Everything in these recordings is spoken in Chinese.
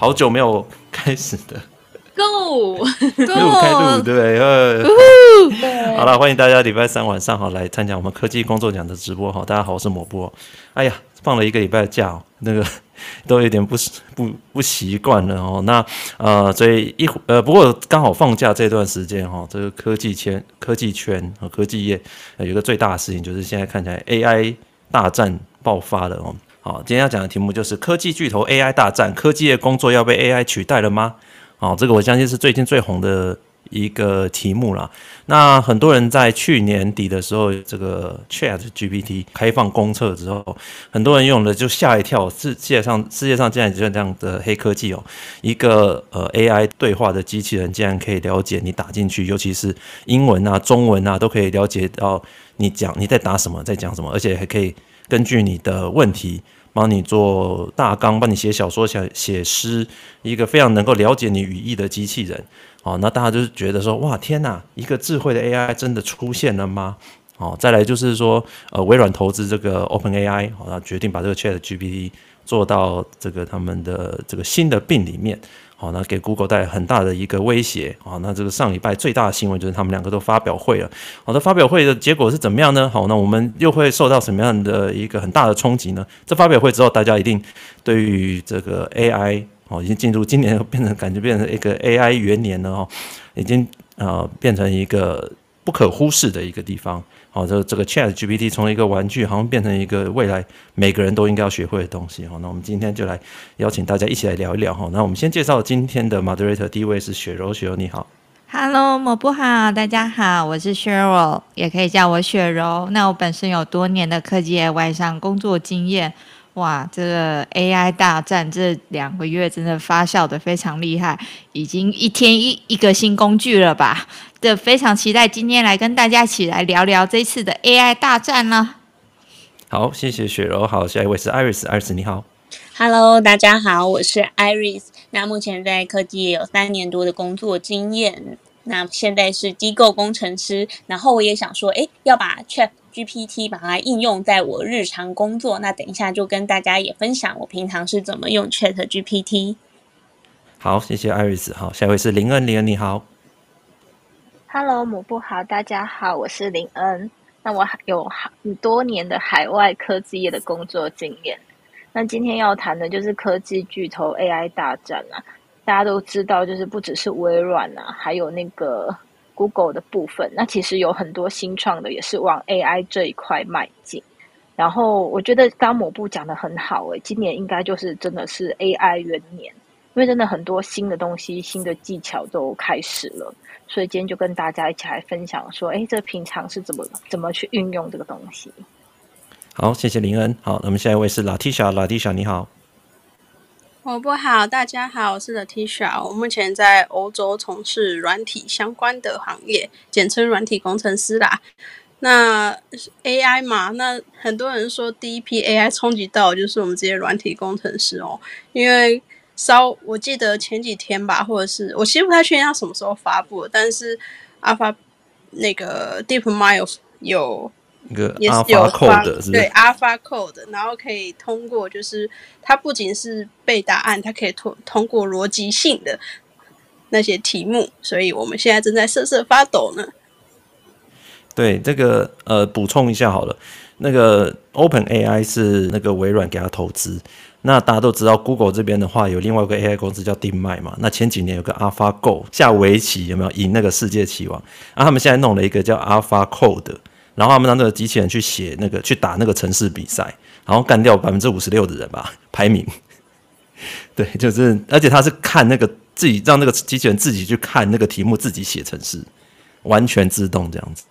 好久没有开始的。Go，Go，开录对，好了，欢迎大家礼拜三晚上好来参加我们科技工作奖的直播哈。大家好，我是抹布。哎呀，放了一个礼拜的假，那个 都有点不不不习惯了哦。那呃，所以一呃，不过刚好放假这段时间哈，这个科技圈、科技圈和科技业有一个最大的事情，就是现在看起来 AI 大战爆发了哦。好，今天要讲的题目就是科技巨头 AI 大战，科技的工作要被 AI 取代了吗？好，这个我相信是最近最红的一个题目啦。那很多人在去年底的时候，这个 Chat GPT 开放公测之后，很多人用了就吓一跳，世界上世界上竟然有这样的黑科技哦，一个呃 AI 对话的机器人竟然可以了解你打进去，尤其是英文啊、中文啊，都可以了解到你讲你在打什么，在讲什么，而且还可以根据你的问题。帮你做大纲，帮你写小说、写写诗，一个非常能够了解你语义的机器人。哦，那大家就是觉得说，哇，天哪，一个智慧的 AI 真的出现了吗？哦，再来就是说，呃，微软投资这个 OpenAI，好，他决定把这个 ChatGPT 做到这个他们的这个新的病里面。好，那给 Google 带来很大的一个威胁。好，那这个上礼拜最大的新闻就是他们两个都发表会了。好的，发表会的结果是怎么样呢？好，那我们又会受到什么样的一个很大的冲击呢？这发表会之后，大家一定对于这个 AI 哦，已经进入今年 变成感觉变成一个 AI 元年了哦，已经呃变成一个不可忽视的一个地方。好，这这个 Chat GPT 从一个玩具，好像变成一个未来每个人都应该要学会的东西。哦，那我们今天就来邀请大家一起来聊一聊。哈，那我们先介绍今天的 Moderator，第一位是雪柔，雪柔你好。Hello，莫布好，大家好，我是雪柔，也可以叫我雪柔。那我本身有多年的科技业外商工作经验。哇，这个 AI 大战这两个月真的发酵的非常厉害，已经一天一一个新工具了吧？这非常期待今天来跟大家一起来聊聊这次的 AI 大战呢。好，谢谢雪柔。好，下一位是 Iris，Iris 你好。Hello，大家好，我是 Iris。那目前在科技也有三年多的工作经验，那现在是机构工程师。然后我也想说，哎，要把 Chat GPT 把它应用在我日常工作，那等一下就跟大家也分享我平常是怎么用 Chat GPT。好，谢谢 Iris。好，下一位是林恩，林恩你好。Hello，母布好，大家好，我是林恩。那我有很多年的海外科技业的工作经验。那今天要谈的就是科技巨头 AI 大战啊。大家都知道，就是不只是微软啊，还有那个。Google 的部分，那其实有很多新创的也是往 AI 这一块迈进。然后我觉得刚抹布讲的很好，诶，今年应该就是真的是 AI 元年，因为真的很多新的东西、新的技巧都开始了。所以今天就跟大家一起来分享说，诶，这平常是怎么怎么去运用这个东西。好，谢谢林恩。好，那么下一位是 Latisha，Latisha 你好。我不好，大家好，我是 Latisha。我目前在欧洲从事软体相关的行业，简称软体工程师啦。那 AI 嘛，那很多人说第一批 AI 冲击到就是我们这些软体工程师哦，因为稍我记得前几天吧，或者是我其实不太确定它什么时候发布，但是 Alpha 那个 DeepMind 有。一个 Alpha Code 是对 Alpha Code，然后可以通过，就是它不仅是背答案，它可以通通过逻辑性的那些题目，所以我们现在正在瑟瑟发抖呢。对，这个呃，补充一下好了，那个 OpenAI 是那个微软给他投资，那大家都知道 Google 这边的话有另外一个 AI 公司叫 DeepMind 嘛，那前几年有个 AlphaGo 下围棋有没有赢那个世界棋王？啊，他们现在弄了一个叫 Alpha Code。然后他们让这个机器人去写那个去打那个城市比赛，然后干掉百分之五十六的人吧，排名。对，就是而且他是看那个自己让那个机器人自己去看那个题目，自己写城市，完全自动这样子。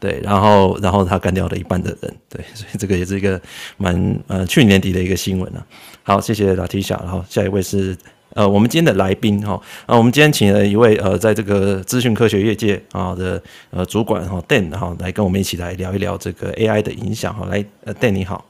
对，然后然后他干掉了一半的人。对，所以这个也是一个蛮呃去年底的一个新闻啊。好，谢谢 Latisha，然后下一位是。呃，我们今天的来宾哈，啊，我们今天请了一位呃，在这个资讯科学业界啊的呃主管哈，Dan 哈，来跟我们一起来聊一聊这个 AI 的影响哈，来，呃，Dan 你好，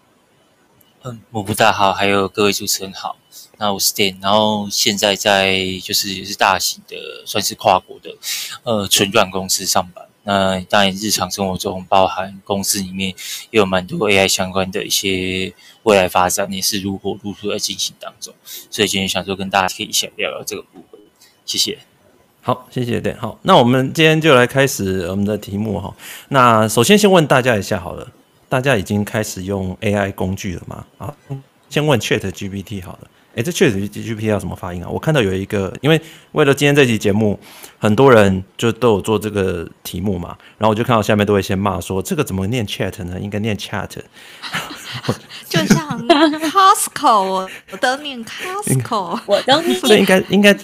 嗯，我不大好，还有各位主持人好，那我是 Dan，然后现在在就是也是大型的算是跨国的呃纯软公司上班，那当然，日常生活中，包含公司里面也有蛮多 AI 相关的一些未来发展，也是如火如荼在进行当中。所以今天想说跟大家可以一起聊聊这个部分。谢谢。好，谢谢。对，好，那我们今天就来开始我们的题目哈。那首先先问大家一下好了，大家已经开始用 AI 工具了吗？啊，先问 ChatGPT 好了。哎，这 ChatGPT 要怎么发音啊？我看到有一个，因为为了今天这期节目，很多人就都有做这个题目嘛，然后我就看到下面都会先骂说，这个怎么念 Chat 呢？应该念 Chat。就像 Costco，我都念 Costco，我都念。这应该应该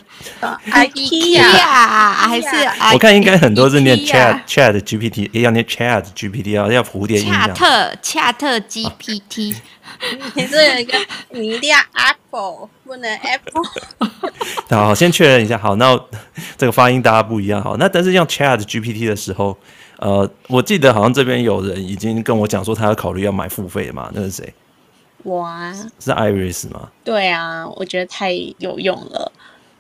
IKEA 还是 IKEA？我看应该很多是念 Chat Chat GPT，要念 Chat GPT，要要蝴蝶音。恰特恰特 GPT。你这有一个，你一定要 Apple，不能 Apple。好，先确认一下。好，那这个发音大家不一样。好，那但是用 Chat GPT 的时候，呃，我记得好像这边有人已经跟我讲说，他要考虑要买付费的嘛？那是谁？我啊，是 Iris 吗？对啊，我觉得太有用了，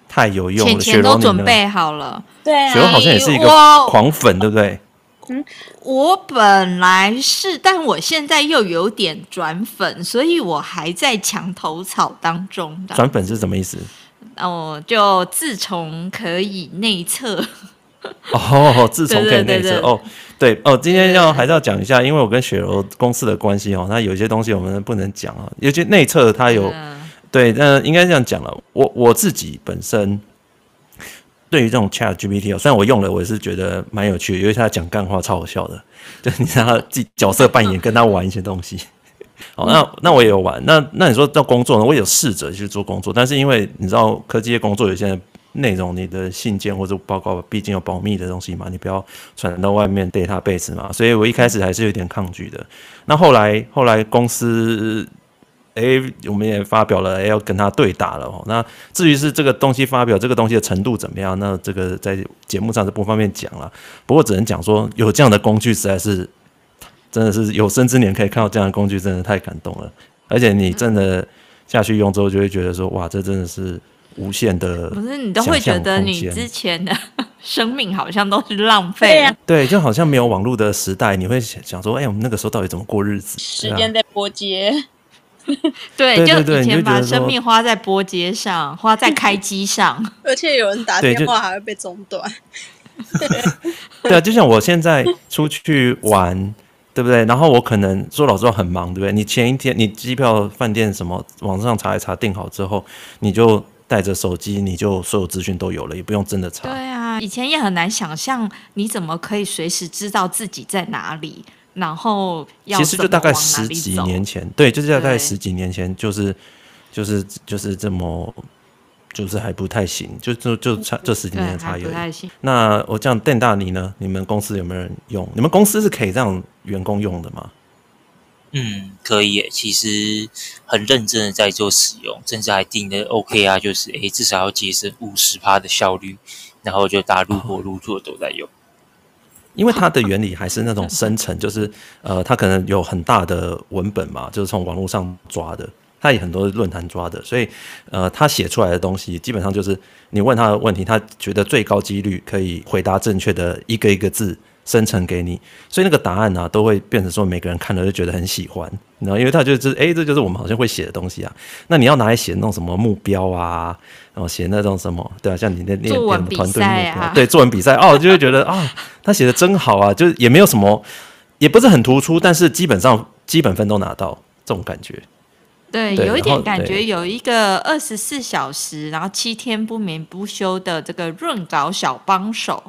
太有用了，钱钱都准备好了。对啊，雪柔好像也是一个狂粉，对不对？嗯，我本来是，但我现在又有点转粉，所以我还在墙头草当中。转粉是什么意思？哦，就自从可以内测。哦，自从可以内测哦，对哦，今天要还是要讲一下，因为我跟雪柔公司的关系哦，那有些东西我们不能讲啊，尤其内测它有、嗯、对，那应该这样讲了，我我自己本身。对于这种 Chat GPT 哦，虽然我用了，我也是觉得蛮有趣的，因为他讲干话超好笑的，就你让他自己角色扮演，跟他玩一些东西。好，那那我也有玩。那那你说到工作呢？我也有试着去做工作，但是因为你知道科技业工作有些内容，你的信件或者报告，毕竟有保密的东西嘛，你不要传到外面 database 嘛，所以我一开始还是有点抗拒的。那后来后来公司。哎，我们也发表了，哎，要跟他对打了哦。那至于是这个东西发表这个东西的程度怎么样，那这个在节目上是不方便讲了。不过只能讲说，有这样的工具实在是，真的是有生之年可以看到这样的工具，真的太感动了。而且你真的下去用之后，就会觉得说，哇，这真的是无限的。不是你都会觉得你之前的生命好像都是浪费啊？对，就好像没有网络的时代，你会想说，哎，我们那个时候到底怎么过日子？时间在拨接。对，就以前把生命花在拨接上，花在 开机上，而且有人打电话还会被中断。对啊，就像我现在出去玩，对不对？然后我可能说老实话很忙，对不对？你前一天你机票、饭店什么，网上查一查订好之后，你就带着手机，你就所有资讯都有了，也不用真的查。对啊，以前也很难想象，你怎么可以随时知道自己在哪里？然后要其实就大概十几年前，对，就是大概十几年前，就是就是就是这么，就是还不太行，就就就差这十几年的差异。那我这样电大你呢？你们公司有没有人用？你们公司是可以让员工用的吗？嗯，可以耶。其实很认真的在做使用，甚至还定的 OKR 啊，就是诶至少要节省五十趴的效率，然后就大家如火入座都在用。哦因为它的原理还是那种 生成，就是呃，它可能有很大的文本嘛，就是从网络上抓的，它也很多论坛抓的，所以呃，他写出来的东西基本上就是你问他的问题，他觉得最高几率可以回答正确的一个一个字。生成给你，所以那个答案呢、啊，都会变成说每个人看了就觉得很喜欢，然后，因为他就是哎，这就是我们好像会写的东西啊。那你要拿来写那种什么目标啊，然后写那种什么，对啊，像你那那作文比赛啊，对，作文比赛哦，就会觉得啊、哦，他写的真好啊，就是也没有什么，也不是很突出，但是基本上基本分都拿到这种感觉。对，对有一点感觉，有一个二十四小时，然后七天不眠不休的这个润稿小帮手。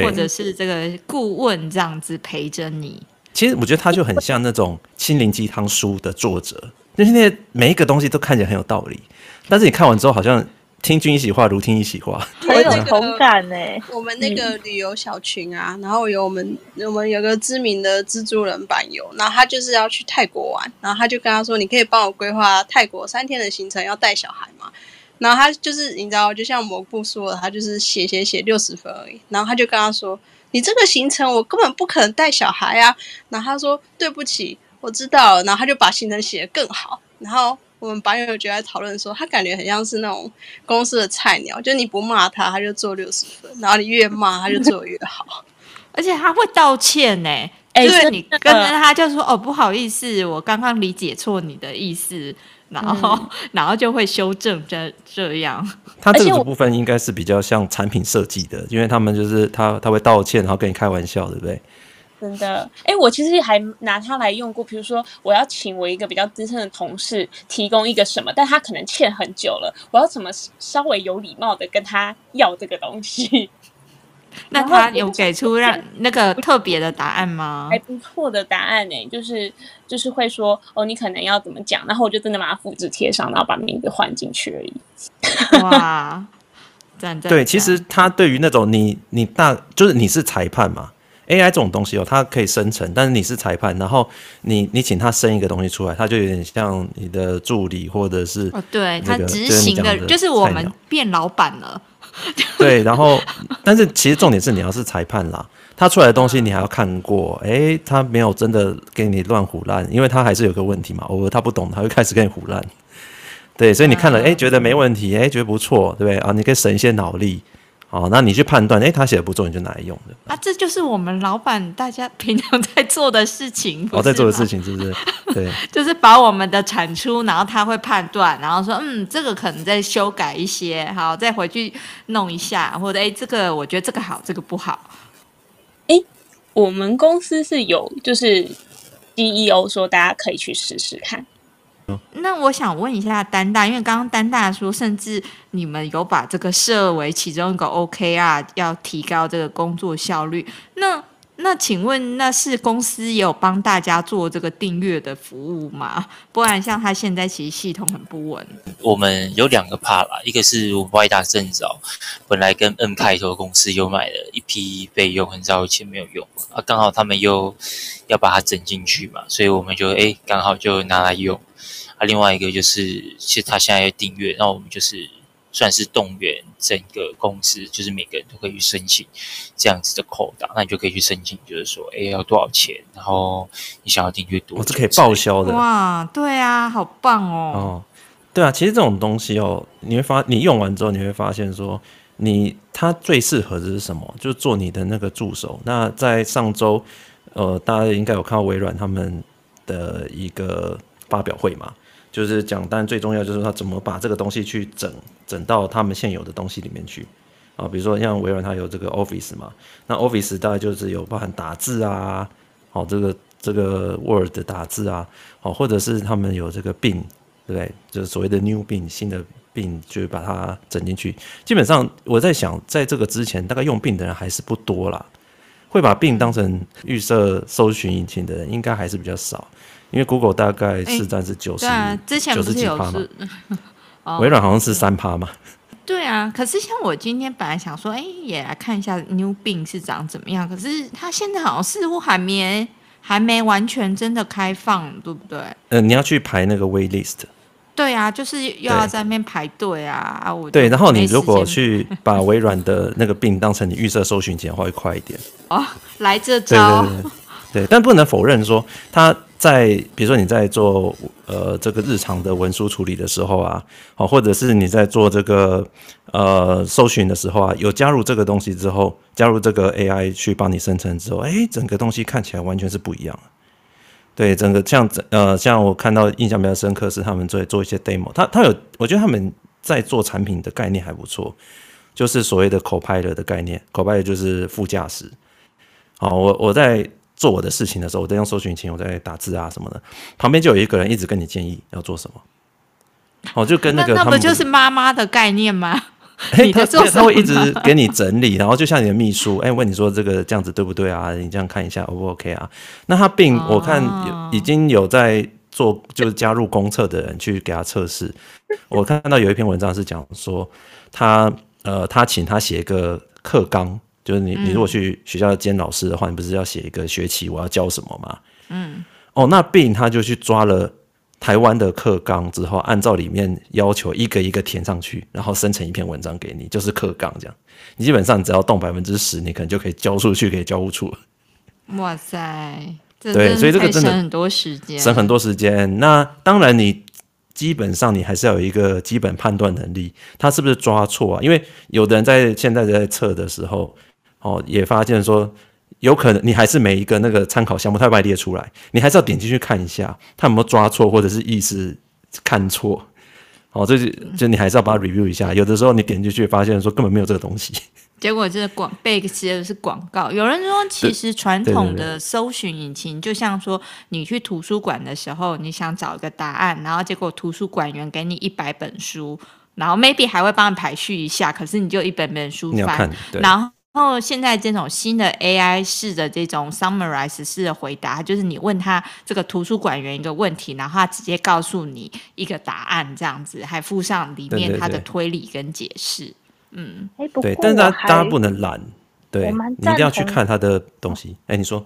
或者是这个顾问这样子陪着你，其实我觉得他就很像那种心灵鸡汤书的作者，就是那些每一个东西都看起来很有道理，但是你看完之后好像听君一席话，如听一席话，很有同感呢。我们那个旅游小群啊，然后有我们我们有个知名的蜘蛛人版友，然后他就是要去泰国玩，然后他就跟他说：“你可以帮我规划泰国三天的行程，要带小孩吗？”然后他就是你知道，就像蘑菇说的，他就是写写写六十分而已。然后他就跟他说：“你这个行程我根本不可能带小孩啊。”然后他说：“对不起，我知道了。”然后他就把行程写得更好。然后我们班友就在讨论说，他感觉很像是那种公司的菜鸟，就你不骂他，他就做六十分；然后你越骂，他就做得越好。而且他会道歉呢。哎，就是你跟着他就说哦，不好意思，我刚刚理解错你的意思，然后、嗯、然后就会修正这这样。他这个部分应该是比较像产品设计的，因为他们就是他他会道歉，然后跟你开玩笑，对不对？真的，哎，我其实还拿它来用过。比如说，我要请我一个比较资深的同事提供一个什么，但他可能欠很久了，我要怎么稍微有礼貌的跟他要这个东西？那他有给出让那个特别的答案吗？还不错的答案呢，就是就是会说哦，你可能要怎么讲，然后我就真的把它复制贴上，然后把名字换进去而已。哇，对，其实他对于那种你你大就是你是裁判嘛。AI 这种东西哦，它可以生成，但是你是裁判，然后你你请他生一个东西出来，他就有点像你的助理或者是哦，对，他执行的，就是我们变老板了。对，然后但是其实重点是你要是裁判啦，他出来的东西你还要看过，哎，他没有真的给你乱胡乱，因为他还是有个问题嘛，偶尔他不懂，他会开始给你胡乱。对，所以你看了，哎，觉得没问题，哎，觉得不错，对不对啊？你可以省一些脑力。哦，那你去判断，哎，他写的不错，你就拿来用的啊，这就是我们老板大家平常在做的事情。哦，在做的事情是不是？对，就是把我们的产出，然后他会判断，然后说，嗯，这个可能再修改一些，好，再回去弄一下，或者哎，这个我觉得这个好，这个不好。哎，我们公司是有，就是 CEO 说大家可以去试试看。那我想问一下丹大，因为刚刚丹大说，甚至你们有把这个设为其中一个 OKR，要提高这个工作效率。那那请问，那是公司有帮大家做这个订阅的服务吗？不然像他现在其实系统很不稳。我们有两个 part 啦，一个是我们外大正早本来跟 N 开头公司有买了一批备用，很早以前没有用啊，刚好他们又要把它整进去嘛，所以我们就哎刚好就拿来用。啊，另外一个就是，其实他现在要订阅，那我们就是算是动员整个公司，就是每个人都可以去申请这样子的扣档，那你就可以去申请，就是说，哎，要多少钱，然后你想要订阅多少，哦，这可以报销的。哇，对啊，好棒哦。哦，对啊，其实这种东西哦，你会发，你用完之后，你会发现说，你它最适合的是什么？就是做你的那个助手。那在上周，呃，大家应该有看到微软他们的一个发表会嘛？就是讲，但最重要就是他怎么把这个东西去整整到他们现有的东西里面去啊，比如说像微软它有这个 Office 嘛，那 Office 大概就是有包含打字啊，哦，这个这个 Word 打字啊，哦，或者是他们有这个 Bing，对不对？就是所谓的 New Bing 新的并就是把它整进去。基本上我在想，在这个之前，大概用 Bing 的人还是不多啦，会把 Bing 当成预设搜寻引擎的人，应该还是比较少。因为 Google 大概市占是九十，九十几趴嘛，微软好像是三趴嘛。对啊，可是像我今天本来想说，哎，也来看一下 New Bing 是长怎么样。可是它现在好像似乎还没还没完全真的开放，对不对？呃，你要去排那个 wait list。对啊，就是又要在那边排队啊。啊，我对，然后你如果去把微软的那个 Bing 当成你预设搜寻器的话，会快一点。哦，来这招。对对对，对，但不能否认说他。在比如说你在做呃这个日常的文书处理的时候啊，好，或者是你在做这个呃搜寻的时候啊，有加入这个东西之后，加入这个 AI 去帮你生成之后，哎，整个东西看起来完全是不一样。对，整个像呃像我看到印象比较深刻是他们在做一些 demo，他他有我觉得他们在做产品的概念还不错，就是所谓的 Copilot 的概念，Copilot 就是副驾驶。好，我我在。做我的事情的时候，我在用搜寻引擎，我在打字啊什么的，旁边就有一个人一直跟你建议要做什么。哦，就跟那个那，那不就是妈妈的概念吗？欸、他他会一直给你整理，然后就像你的秘书，哎、欸，问你说这个这样子对不对啊？你这样看一下，O 不 OK 啊？那他并我看有已经有在做，就是加入公测的人去给他测试。我看到有一篇文章是讲说他呃，他请他写一个课纲。就是你，你如果去学校兼老师的话，嗯、你不是要写一个学期我要教什么吗？嗯，哦，那 Bing 他就去抓了台湾的课纲之后，按照里面要求一个一个填上去，然后生成一篇文章给你，就是课纲这样。你基本上只要动百分之十，你可能就可以交出去给教务处。哇塞，对，所以这个真的省很多时间，省很多时间。那当然，你基本上你还是要有一个基本判断能力，他是不是抓错啊？因为有的人在现在在测的时候。哦，也发现说有可能你还是每一个那个参考项目，它会把列出来，你还是要点进去看一下，它有没有抓错或者是意思看错。哦，这就就你还是要把它 review 一下。有的时候你点进去发现说根本没有这个东西，结果这广被写的是广告。有人说，其实传统的搜寻引擎就像说，你去图书馆的时候，你想找一个答案，然后结果图书馆员给你一百本书，然后 maybe 还会帮你排序一下，可是你就一本本书翻，然后。然后现在这种新的 AI 式的这种 summarize 式的回答，就是你问他这个图书馆员一个问题，然后他直接告诉你一个答案，这样子还附上里面他的推理跟解释。对对对嗯，对，但是大家不能懒，对，你一定要去看他的东西。哎，你说？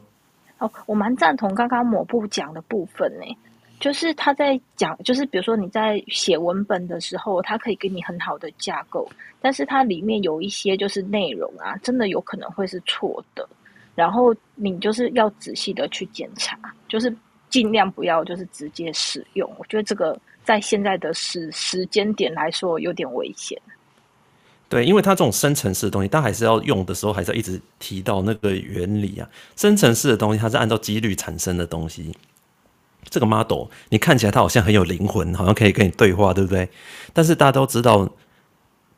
哦，我蛮赞同刚刚抹布讲的部分呢。就是他在讲，就是比如说你在写文本的时候，他可以给你很好的架构，但是它里面有一些就是内容啊，真的有可能会是错的，然后你就是要仔细的去检查，就是尽量不要就是直接使用。我觉得这个在现在的时时间点来说有点危险。对，因为它这种生成式的东西，它还是要用的时候，还是要一直提到那个原理啊。生成式的东西，它是按照几率产生的东西。这个 model 你看起来它好像很有灵魂，好像可以跟你对话，对不对？但是大家都知道，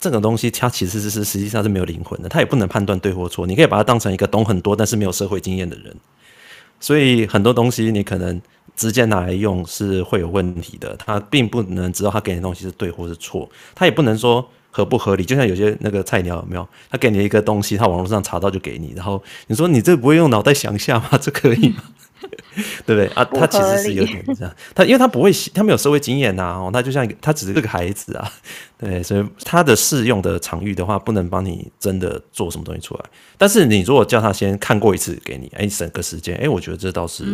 这个东西它其实是实际上是没有灵魂的，它也不能判断对或错。你可以把它当成一个懂很多但是没有社会经验的人，所以很多东西你可能直接拿来用是会有问题的。它并不能知道它给你的东西是对或是错，它也不能说合不合理。就像有些那个菜鸟有没有？他给你一个东西，他网络上查到就给你，然后你说你这不会用脑袋想一下吗？这可以吗？对不对啊？他其实是有点这样，他因为他不会，他没有社会经验呐，哦，他就像一个，他只是个孩子啊，对，所以他的适用的场域的话，不能帮你真的做什么东西出来。但是你如果叫他先看过一次给你，哎，省个时间，哎，我觉得这倒是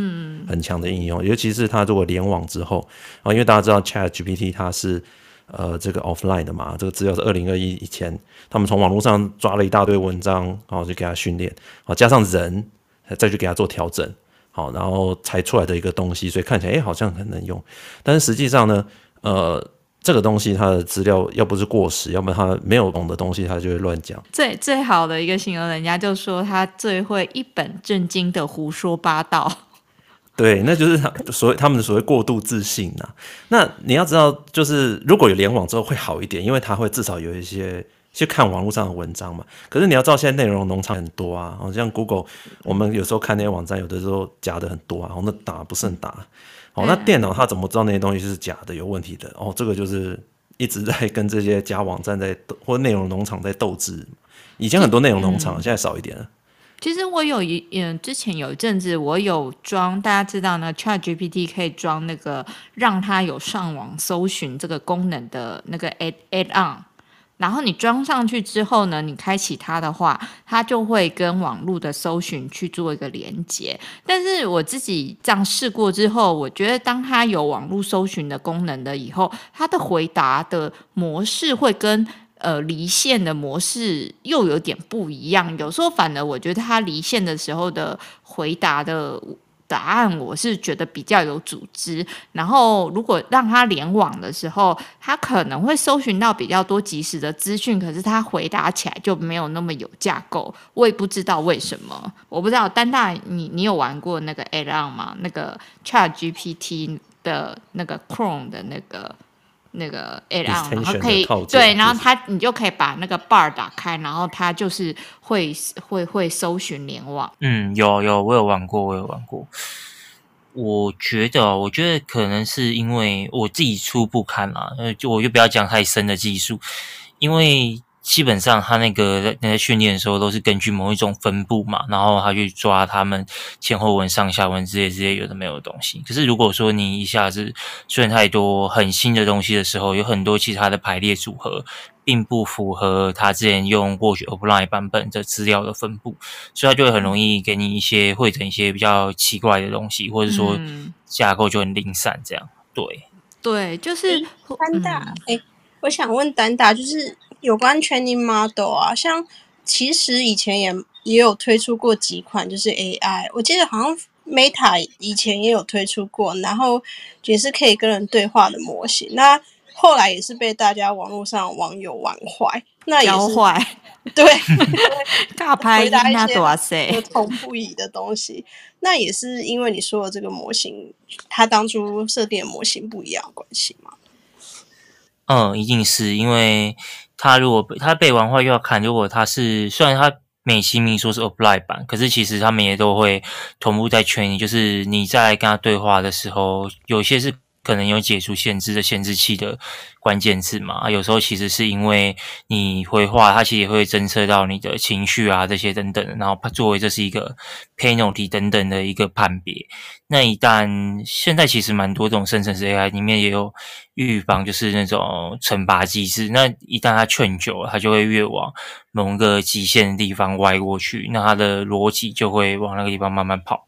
很强的应用，嗯、尤其是他如果联网之后啊，因为大家知道 Chat GPT 它是呃这个 offline 的嘛，这个资料是二零二一以前他们从网络上抓了一大堆文章，然后就给他训练，啊，加上人再去给他做调整。好，然后才出来的一个东西，所以看起来哎，好像很能用，但是实际上呢，呃，这个东西它的资料要不是过时，要不然它没有懂的东西，它就会乱讲。最最好的一个形容，人家就说他最会一本正经的胡说八道。对，那就是他所谓他们的所谓过度自信呐、啊。那你要知道，就是如果有联网之后会好一点，因为它会至少有一些。去看网络上的文章嘛，可是你要知道现在内容农场很多啊，好像 Google，我们有时候看那些网站，有的时候假的很多啊，然后那打不胜打，哦，那电脑它怎么知道那些东西是假的、有问题的？哦，这个就是一直在 跟这些假网站在斗，或内容农场在斗智。以前很多内容农场，现在少一点了。其实我有一嗯，之前有一阵子我有装，大家知道呢，ChatGPT 可以装那个让它有上网搜寻这个功能的那个 add add on。然后你装上去之后呢，你开启它的话，它就会跟网络的搜寻去做一个连接。但是我自己这样试过之后，我觉得当它有网络搜寻的功能的以后，它的回答的模式会跟呃离线的模式又有点不一样。有时候反而我觉得他离线的时候的回答的。答案我是觉得比较有组织，然后如果让他联网的时候，他可能会搜寻到比较多及时的资讯，可是他回答起来就没有那么有架构，我也不知道为什么。我不知道丹大，你你有玩过那个 Alan 吗？那个 ChatGPT 的那个 Chrome 的那个。那个 add on，然后可以对，然后它你就可以把那个 bar 打开，然后它就是会会会搜寻联网。嗯，有有，我有玩过，我有玩过。我觉得，我觉得可能是因为我自己初步看啦，呃，就我就不要讲太深的技术，因为。基本上，他那个在在训练的时候都是根据某一种分布嘛，然后他去抓他们前后文、上下文之类之类有的没有的东西。可是如果说你一下子出现太多很新的东西的时候，有很多其他的排列组合，并不符合他之前用过去 offline 版本的资料的分布，所以他就会很容易给你一些汇整一些比较奇怪的东西，或者说架构就很零散这样。对，对，就是单大。哎、嗯，我想问丹大，就是。有关 training model 啊，像其实以前也也有推出过几款，就是 AI，我记得好像 Meta 以前也有推出过，然后也是可以跟人对话的模型。那后来也是被大家网络上网友玩坏。那也是坏，对，大牌那多塞，不同不已的东西。那也是因为你说的这个模型，它当初设定的模型不一样关系吗？嗯，一定是因为他如果他背完话又要看，如果他是虽然他美其名说是 apply 版，可是其实他们也都会同步在圈里就是你在跟他对话的时候，有些是。可能有解除限制的限制器的关键字嘛？有时候其实是因为你回话，它其实也会侦测到你的情绪啊这些等等，然后作为这是一个 penalty 等等的一个判别。那一旦现在其实蛮多这种生成式 AI 里面也有预防，就是那种惩罚机制。那一旦它劝久了，它就会越往某个极限的地方歪过去，那它的逻辑就会往那个地方慢慢跑。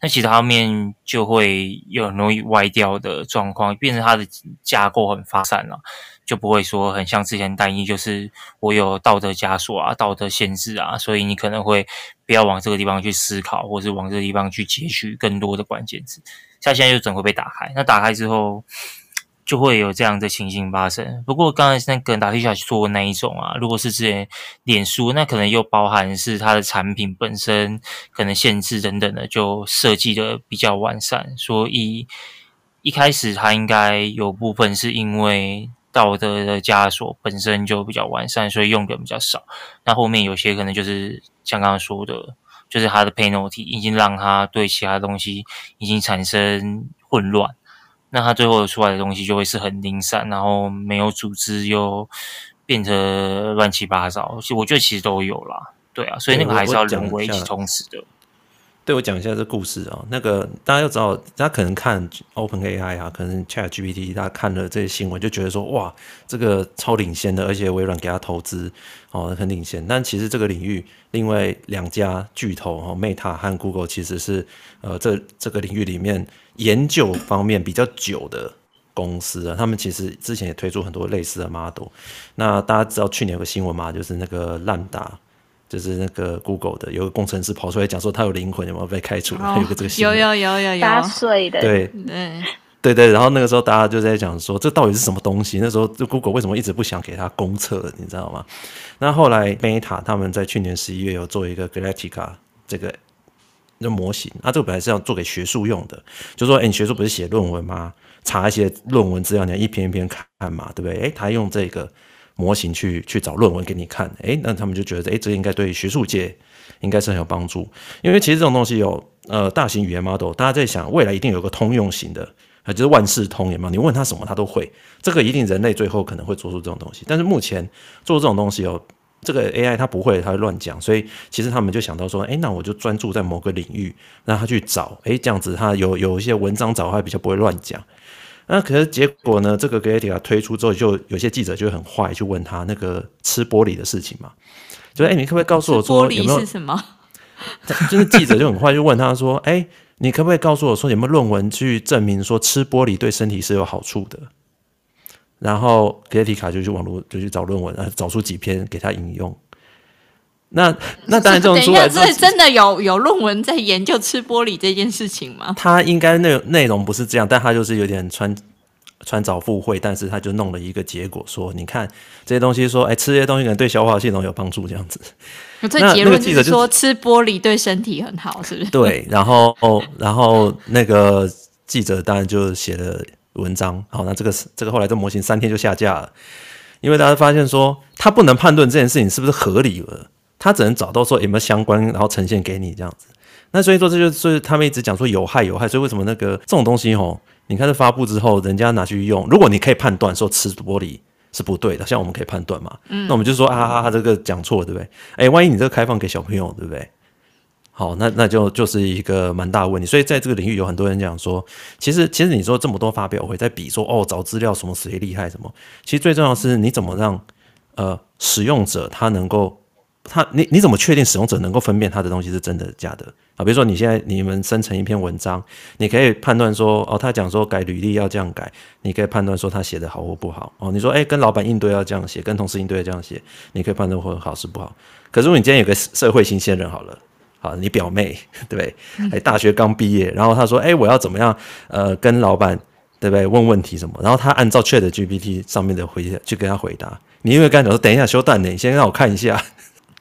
那其他方面就会有很容易歪掉的状况，变成它的架构很发散了，就不会说很像之前单一，就是我有道德枷锁啊、道德限制啊，所以你可能会不要往这个地方去思考，或是往这个地方去截取更多的关键字。像现在就整个被打开，那打开之后。就会有这样的情形发生。不过刚才那个达提小说的那一种啊，如果是之前脸书，那可能又包含是它的产品本身可能限制等等的，就设计的比较完善。所以一开始它应该有部分是因为道德的枷锁本身就比较完善，所以用的比较少。那后面有些可能就是像刚刚说的，就是它的 penalty 已经让它对其他东西已经产生混乱。那它最后出来的东西就会是很零散，然后没有组织，又变得乱七八糟。我觉得其实都有啦，对啊，所以那个还是要人为一起充实的。对，我讲一下这故事啊、那个大家要知道，大家可能看 OpenAI 啊，可能 ChatGPT，大家看了这些新闻就觉得说，哇，这个超领先的，而且微软给他投资哦，很领先。但其实这个领域，另外两家巨头哦，Meta 和 Google 其实是呃，这这个领域里面研究方面比较久的公司啊。他们其实之前也推出很多类似的 model。那大家知道去年有个新闻嘛，就是那个烂达。就是那个 Google 的有个工程师跑出来讲说他有灵魂，有没有被开除？哦、有个这个新闻，有有有有有八岁的，对对对对。然后那个时候大家就在讲说，这到底是什么东西？那时候这 Google 为什么一直不想给他公测？你知道吗？那后来 Meta 他们在去年十一月有做一个 Galactica 这个那模型，那这个本来是要做给学术用的，就说哎，你学术不是写论文吗？查一些论文资料，你要一篇一篇看嘛，对不对？哎，他用这个。模型去去找论文给你看，诶，那他们就觉得，诶，这应该对学术界应该是很有帮助，因为其实这种东西有，呃，大型语言 model，大家在想未来一定有个通用型的，啊，就是万事通，有没有？你问他什么他都会，这个一定人类最后可能会做出这种东西，但是目前做这种东西有这个 AI 它不会，它会乱讲，所以其实他们就想到说，诶，那我就专注在某个领域，让他去找，诶，这样子他有有一些文章找，他比较不会乱讲。那可是结果呢？这个 Galactica 推出之后，就有些记者就很坏，就问他那个吃玻璃的事情嘛，就说：“哎，你可不可以告诉我说有没有？”是什么？就是记者就很坏，就问他说：“哎，你可不可以告诉我说有没有论文去证明说吃玻璃对身体是有好处的？”然后 Galactica 就去网络就去找论文，啊找出几篇给他引用。那那当然，这种出来，这真的有有论文在研究吃玻璃这件事情吗？他应该内内容不是这样，但他就是有点穿穿凿附会，但是他就弄了一个结果说，你看这些东西说，哎，吃这些东西可能对消化系统有帮助，这样子。这结论就是说吃玻璃对身体很好，是不是？对，然后然后那个记者当然就写了文章，好，那这个这个后来这模型三天就下架了，因为大家发现说他不能判断这件事情是不是合理了。他只能找到说有没有相关，然后呈现给你这样子。那所以说，这就是他们一直讲说有害有害。所以为什么那个这种东西吼，你看这发布之后，人家拿去用，如果你可以判断说吃玻璃是不对的，像我们可以判断嘛，嗯，那我们就说啊啊啊，这个讲错了，对不对？哎，万一你这个开放给小朋友，对不对？好，那那就就是一个蛮大的问题。所以在这个领域，有很多人讲说，其实其实你说这么多发表会在比说哦，找资料什么谁厉害什么，其实最重要的是你怎么让呃使用者他能够。他你你怎么确定使用者能够分辨他的东西是真的假的啊？比如说你现在你们生成一篇文章，你可以判断说哦，他讲说改履历要这样改，你可以判断说他写的好或不好哦。你说诶，跟老板应对要这样写，跟同事应对要这样写，你可以判断或好是不好。可是如果你今天有个社会新鲜人好了，好，你表妹对不对？诶，大学刚毕业，然后他说诶，我要怎么样呃跟老板对不对？问问题什么，然后他按照 Chat GPT 上面的回去跟他回答。你因为刚才讲说，等一下修蛋呢，你先让我看一下。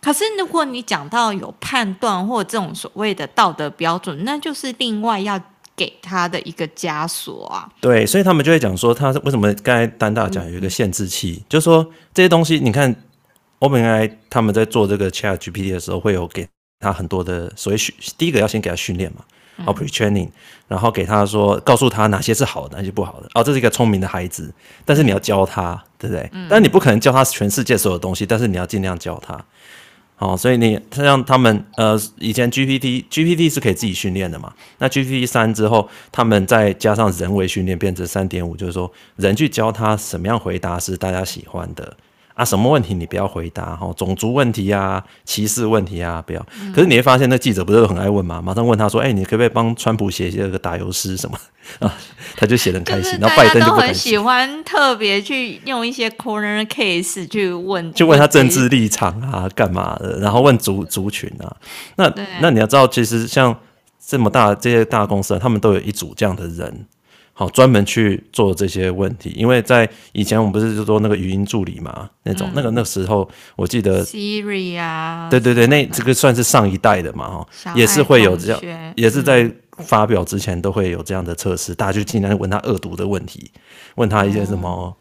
可是如果你讲到有判断或这种所谓的道德标准，那就是另外要给他的一个枷锁啊。对，所以他们就会讲说，他为什么刚才丹大讲有一个限制器，嗯、就是说这些东西，你看 OpenAI 他们在做这个 Chat GPT 的时候，会有给他很多的所谓训，第一个要先给他训练嘛。哦，pre-training，然后给他说，告诉他哪些是好的，哪些不好的。哦，这是一个聪明的孩子，但是你要教他，对不对？嗯。但是你不可能教他全世界所有东西，但是你要尽量教他。好，所以你像他们呃，以前 GPT，GPT 是可以自己训练的嘛？那 GPT 三之后，他们再加上人为训练，变成三点五，就是说人去教他什么样回答是大家喜欢的。啊，什么问题你不要回答哈？种族问题啊，歧视问题啊，不要。可是你会发现，那记者不是都很爱问吗？马上问他说：“哎、欸，你可不可以帮川普写一个打油诗什么？”啊，他就写得很开心。然后拜登就不很喜欢特别去用一些 corner case 去问，就问他政治立场啊，干嘛的？然后问族族群啊。那那你要知道，其实像这么大这些大公司啊，他们都有一组这样的人。好，专门去做这些问题，因为在以前我们不是就做那个语音助理嘛，那种、嗯、那个那时候我记得 Siri 啊，对对对，那这个算是上一代的嘛，哈，也是会有这样，也是在发表之前都会有这样的测试，嗯、大家就经常问他恶毒的问题，问他一些什么，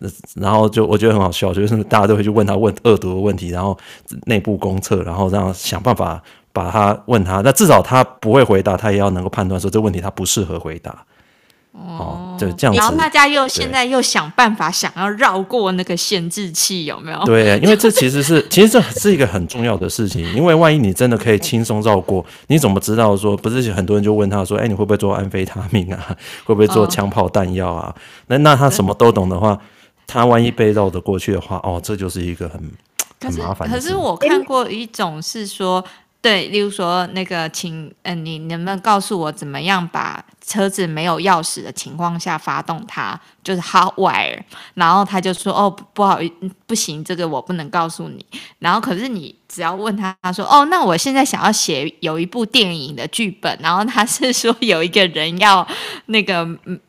嗯、然后就我觉得很好笑，就是 大家都会去问他问恶毒的问题，然后内部公测，然后让想办法把他问他，那至少他不会回答，他也要能够判断说这问题他不适合回答。哦，就这样子。然后大家又现在又想办法想要绕过那个限制器，有没有？对，因为这其实是其实这是一个很重要的事情。因为万一你真的可以轻松绕过，你怎么知道说不是很多人就问他说，哎，你会不会做安非他命啊？会不会做枪炮弹药啊？哦、那那他什么都懂的话，他万一被绕得过去的话，哦，这就是一个很很麻烦。可是我看过一种是说。对，例如说那个，请，嗯、呃，你能不能告诉我怎么样把车子没有钥匙的情况下发动它，就是 hotwire，然后他就说，哦，不好意，不行，这个我不能告诉你。然后可是你只要问他，他说，哦，那我现在想要写有一部电影的剧本，然后他是说有一个人要那个，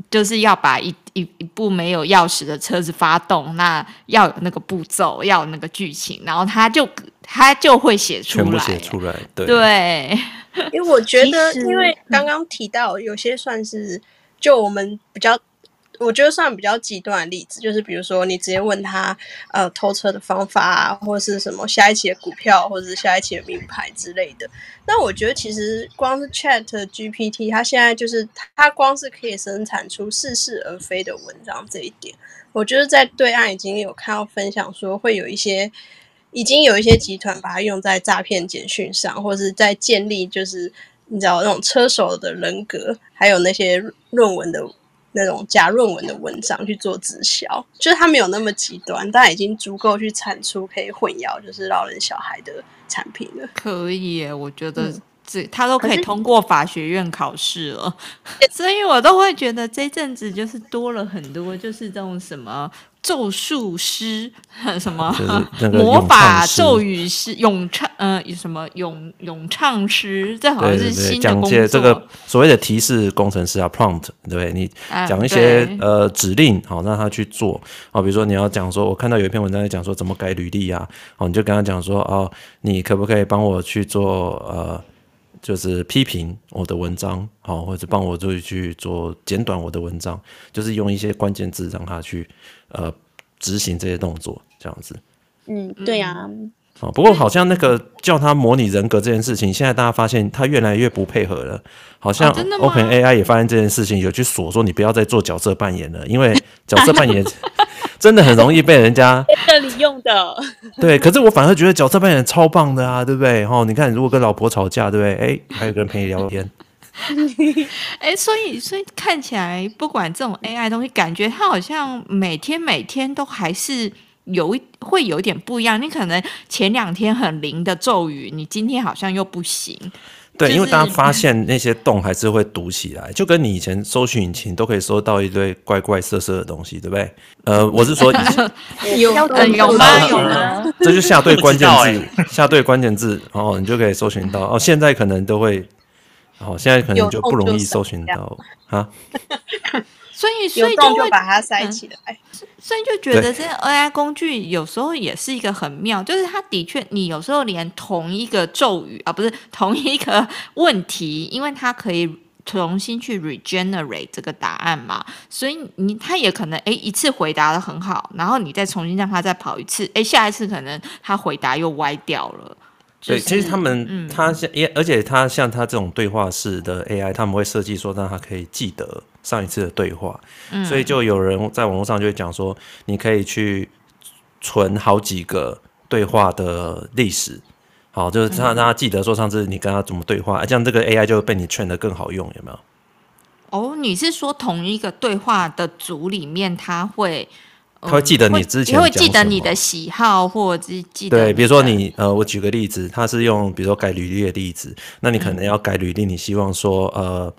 就是要把一一一部没有钥匙的车子发动，那要有那个步骤，要有那个剧情，然后他就。他就会写出来，全部写出来，对。对，因为我觉得，因为刚刚提到有些算是，就我们比较，我觉得算比较极端的例子，就是比如说你直接问他，呃，偷车的方法啊，或者是什么下一期的股票，或者是下一期的名牌之类的。那我觉得其实光是 Chat GPT，它现在就是它光是可以生产出似是而非的文章这一点，我觉得在对岸已经有看到分享说会有一些。已经有一些集团把它用在诈骗简讯上，或者是在建立，就是你知道那种车手的人格，还有那些论文的那种假论文的文章去做直销，就是它没有那么极端，但已经足够去产出可以混淆就是老人小孩的产品了。可以耶，我觉得这他都可以通过法学院考试了，所以我都会觉得这阵子就是多了很多，就是这种什么。咒术师 什么 魔法咒语师咏唱呃什么咏咏唱师，这好像是新的工作。讲解这个所谓的提示工程师啊，prompt，对不对？你讲一些、啊、呃指令，好让他去做。好，比如说你要讲说，我看到有一篇文章在讲说怎么改履历啊，好，你就跟他讲说哦，你可不可以帮我去做呃，就是批评我的文章，好，或者帮我就去做简短我的文章，就是用一些关键字让他去。呃，执行这些动作这样子，嗯，对呀、啊。哦，不过好像那个叫他模拟人格这件事情，现在大家发现他越来越不配合了。好像 OpenAI 也发现这件事情，有去锁说你不要再做角色扮演了，因为角色扮演 真的很容易被人家这里用的。对，可是我反而觉得角色扮演超棒的啊，对不对？哦，你看，如果跟老婆吵架，对不对？哎，还有个人陪你聊天。哎，所以所以看起来，不管这种 AI 东西，感觉它好像每天每天都还是有一会有一点不一样。你可能前两天很灵的咒语，你今天好像又不行。对，就是、因为大家发现那些洞还是会堵起来，就跟你以前搜寻引擎都可以搜到一堆怪怪色色的东西，对不对？呃，我是说以前 有有吗？有吗？这就下对关键字，下对关键字，哦，你就可以搜寻到。哦，现在可能都会。好，现在可能就不容易搜寻到啊。所以所以就会就把它塞起来。嗯，所以就觉得这个 AI 工具有时候也是一个很妙，就是它的确，你有时候连同一个咒语啊，不是同一个 问题，因为它可以重新去 regenerate 这个答案嘛，所以你它也可能诶一次回答的很好，然后你再重新让它再跑一次，诶下一次可能它回答又歪掉了。对，其实他们，他像，而且他像他这种对话式的 AI，他们会设计说让他可以记得上一次的对话，所以就有人在网络上就会讲说，你可以去存好几个对话的历史，好，就是他让他记得说上次你跟他怎么对话，这样这个 AI 就会被你 train 得更好用，有没有？哦，你是说同一个对话的组里面，他会？他会记得你之前讲什么，会记得你的喜好，或者是记得。对，比如说你呃，我举个例子，他是用比如说改履历的例子，那你可能要改履历，你希望说呃，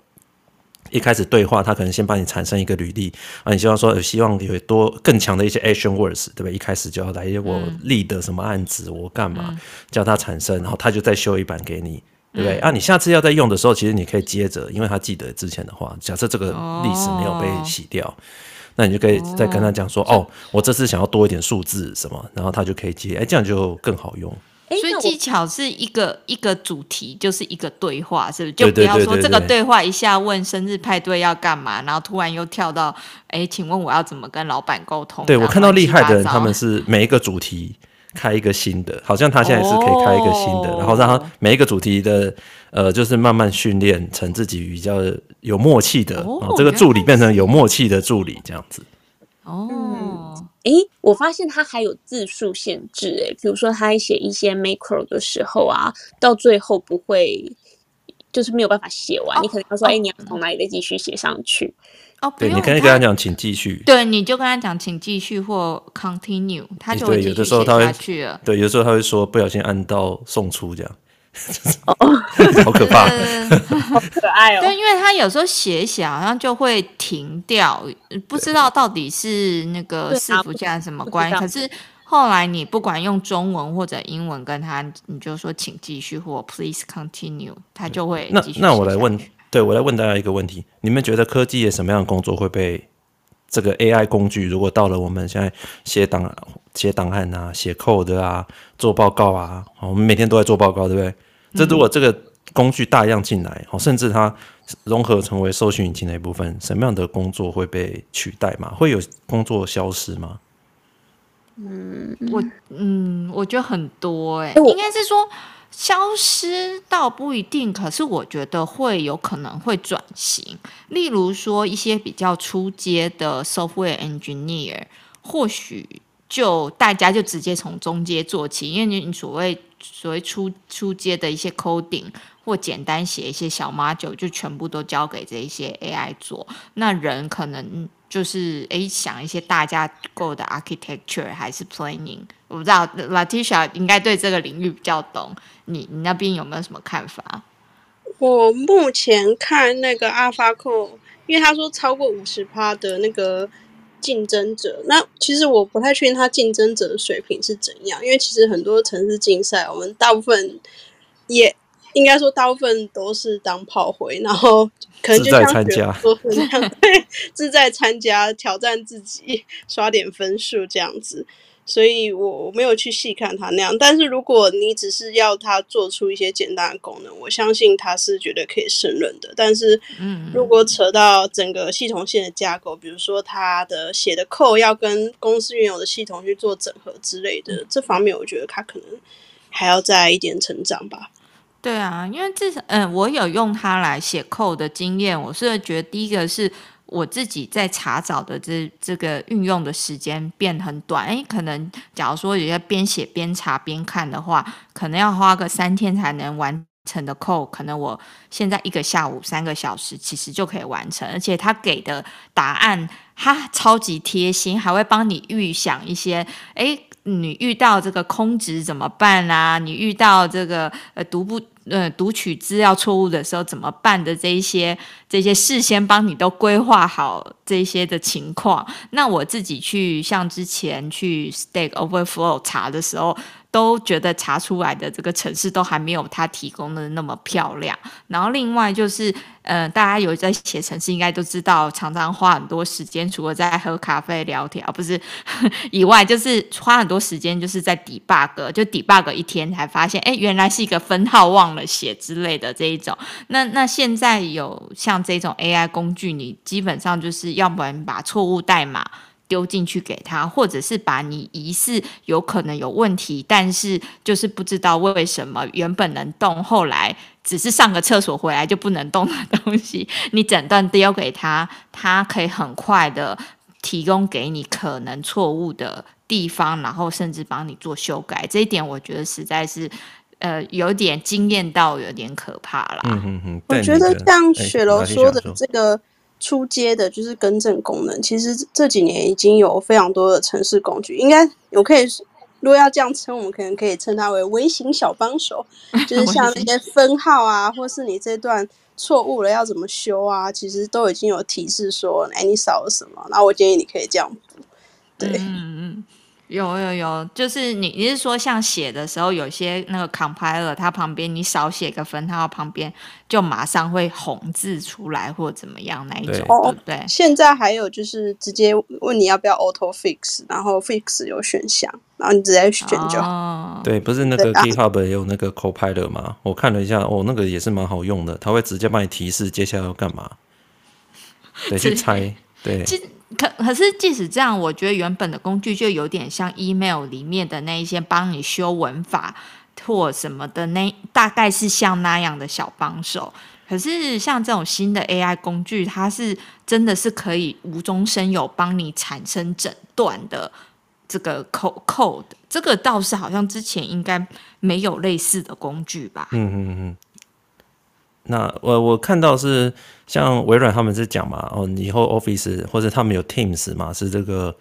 一开始对话，他可能先帮你产生一个履历啊，你希望说有希望有多更强的一些 action words，对不对？一开始就要来我立的什么案子，我干嘛叫他产生，然后他就再修一版给你，对不对？啊，你下次要再用的时候，其实你可以接着，因为他记得之前的话，假设这个历史没有被洗掉。那你就可以再跟他讲说，哦，哦，我这次想要多一点数字什么，然后他就可以接，哎，这样就更好用。所以技巧是一个一个主题，就是一个对话，是不是？就不要说这个对话一下问生日派对要干嘛，然后突然又跳到，哎，请问我要怎么跟老板沟通？对，我看到厉害的人，他们是每一个主题。开一个新的，好像他现在是可以开一个新的，哦、然后让他每一个主题的，呃，就是慢慢训练成自己比较有默契的，哦、这个助理变成有默契的助理这样子。哦，哎、嗯，我发现他还有字数限制，哎，比如说他写一些 macro 的时候啊，到最后不会，就是没有办法写完，哦、你可能要说，哎、哦，你要从哪里再继续写上去。哦，对，你可以跟他讲，请继续。对，你就跟他讲，请继续或 continue，他就会继续写下去了。对，有的时候他会说不小心按到送出这样，好可怕，好可爱哦。对，因为他有时候写一写好像就会停掉，不知道到底是那个伺服器什么关系。可是后来你不管用中文或者英文跟他，你就说请继续或 please continue，他就会。那那我来问。对，我来问大家一个问题：你们觉得科技业什么样的工作会被这个 AI 工具，如果到了我们现在写档、写档案啊、写 code 啊、做报告啊，我们每天都在做报告，对不对？这如果这个工具大量进来，甚至它融合成为搜寻引擎的一部分，什么样的工作会被取代吗？会有工作消失吗？嗯，我嗯，我觉得很多哎、欸，应该是说。消失倒不一定，可是我觉得会有可能会转型。例如说，一些比较初阶的 software engineer，或许就大家就直接从中阶做起，因为你所谓所谓初初阶的一些 coding 或简单写一些小 module，就全部都交给这一些 AI 做。那人可能就是诶想一些大家构的 architecture 还是 planning。我不知道，Latisha 应该对这个领域比较懂。你你那边有没有什么看法？我目前看那个 AlphaCode，因为他说超过五十趴的那个竞争者，那其实我不太确定他竞争者的水平是怎样。因为其实很多城市竞赛，我们大部分也应该说大部分都是当炮灰，然后可能就像 参加，对，志在参加挑战自己，刷点分数这样子。所以我我没有去细看它那样，但是如果你只是要它做出一些简单的功能，我相信它是绝对可以胜任的。但是，如果扯到整个系统线的架构，比如说它的写的 code 要跟公司原有的系统去做整合之类的，这方面我觉得它可能还要再一点成长吧。对啊，因为至少，嗯，我有用它来写 code 的经验，我是觉得第一个是。我自己在查找的这这个运用的时间变很短，诶，可能假如说有些边写边查边看的话，可能要花个三天才能完成的 code，可能我现在一个下午三个小时其实就可以完成，而且他给的答案他超级贴心，还会帮你预想一些，诶，你遇到这个空值怎么办啊？你遇到这个呃读不呃读取资料错误的时候怎么办的这一些这些事先帮你都规划好这些的情况。那我自己去像之前去 Stack Overflow 查的时候。都觉得查出来的这个城市都还没有他提供的那么漂亮。然后另外就是，呃，大家有在写城市，应该都知道，常常花很多时间，除了在喝咖啡聊天，不是 以外，就是花很多时间，就是在 debug，就 debug 一天才发现，哎，原来是一个分号忘了血之类的这一种。那那现在有像这种 AI 工具，你基本上就是要不然把错误代码。丢进去给他，或者是把你疑似有可能有问题，但是就是不知道为什么原本能动，后来只是上个厕所回来就不能动的东西，你整段丢给他，他可以很快的提供给你可能错误的地方，然后甚至帮你做修改。这一点我觉得实在是呃有点惊艳到有点可怕啦。嗯嗯嗯，我觉得像雪柔说的这个。出街的就是更正功能，其实这几年已经有非常多的城市工具，应该我可以，如果要这样称，我们可能可以称它为微型小帮手，就是 像那些分号啊，或是你这段错误了要怎么修啊，其实都已经有提示说，哎，你少了什么，那我建议你可以这样补，对。嗯嗯。有有有，就是你你是说像写的时候，有些那个 compiler 它旁边你少写个分号，旁边就马上会红字出来或怎么样那一种，对，对不对？现在还有就是直接问你要不要 auto fix，然后 fix 有选项，然后你直接选就好。哦、对，不是那个 GitHub 也有那个 Copilot 吗？我看了一下，哦，那个也是蛮好用的，它会直接帮你提示接下来要干嘛，得去猜，对。可可是，即使这样，我觉得原本的工具就有点像 email 里面的那一些帮你修文法或什么的那，大概是像那样的小帮手。可是像这种新的 AI 工具，它是真的是可以无中生有帮你产生整段的这个 code code，这个倒是好像之前应该没有类似的工具吧？嗯嗯嗯。那我我看到是像微软他们是讲嘛，哦，以后 Office 或者他们有 Teams 嘛，是这个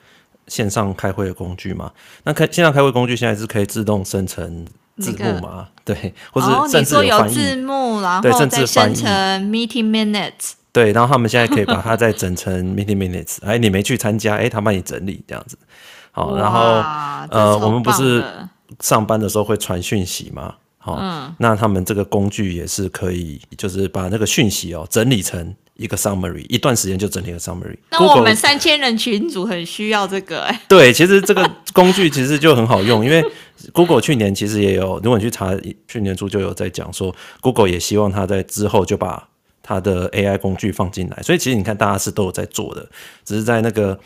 线上开会的工具嘛。那开线上开会工具现在是可以自动生成字幕嘛？那个、对，或者甚至说有字幕，然后对，甚至生成 Meeting Minutes。对，然后他们现在可以把它再整成 Meeting Minutes。哎，你没去参加，哎，他帮你整理这样子。好，然后呃，我们不是上班的时候会传讯息吗？嗯，那他们这个工具也是可以，就是把那个讯息哦整理成一个 summary，一段时间就整理个 summary。那我们三千人群组很需要这个哎。对，其实这个工具其实就很好用，因为 Google 去年其实也有，如果你去查去年初就有在讲说，Google 也希望他在之后就把他的 AI 工具放进来，所以其实你看大家是都有在做的，只是在那个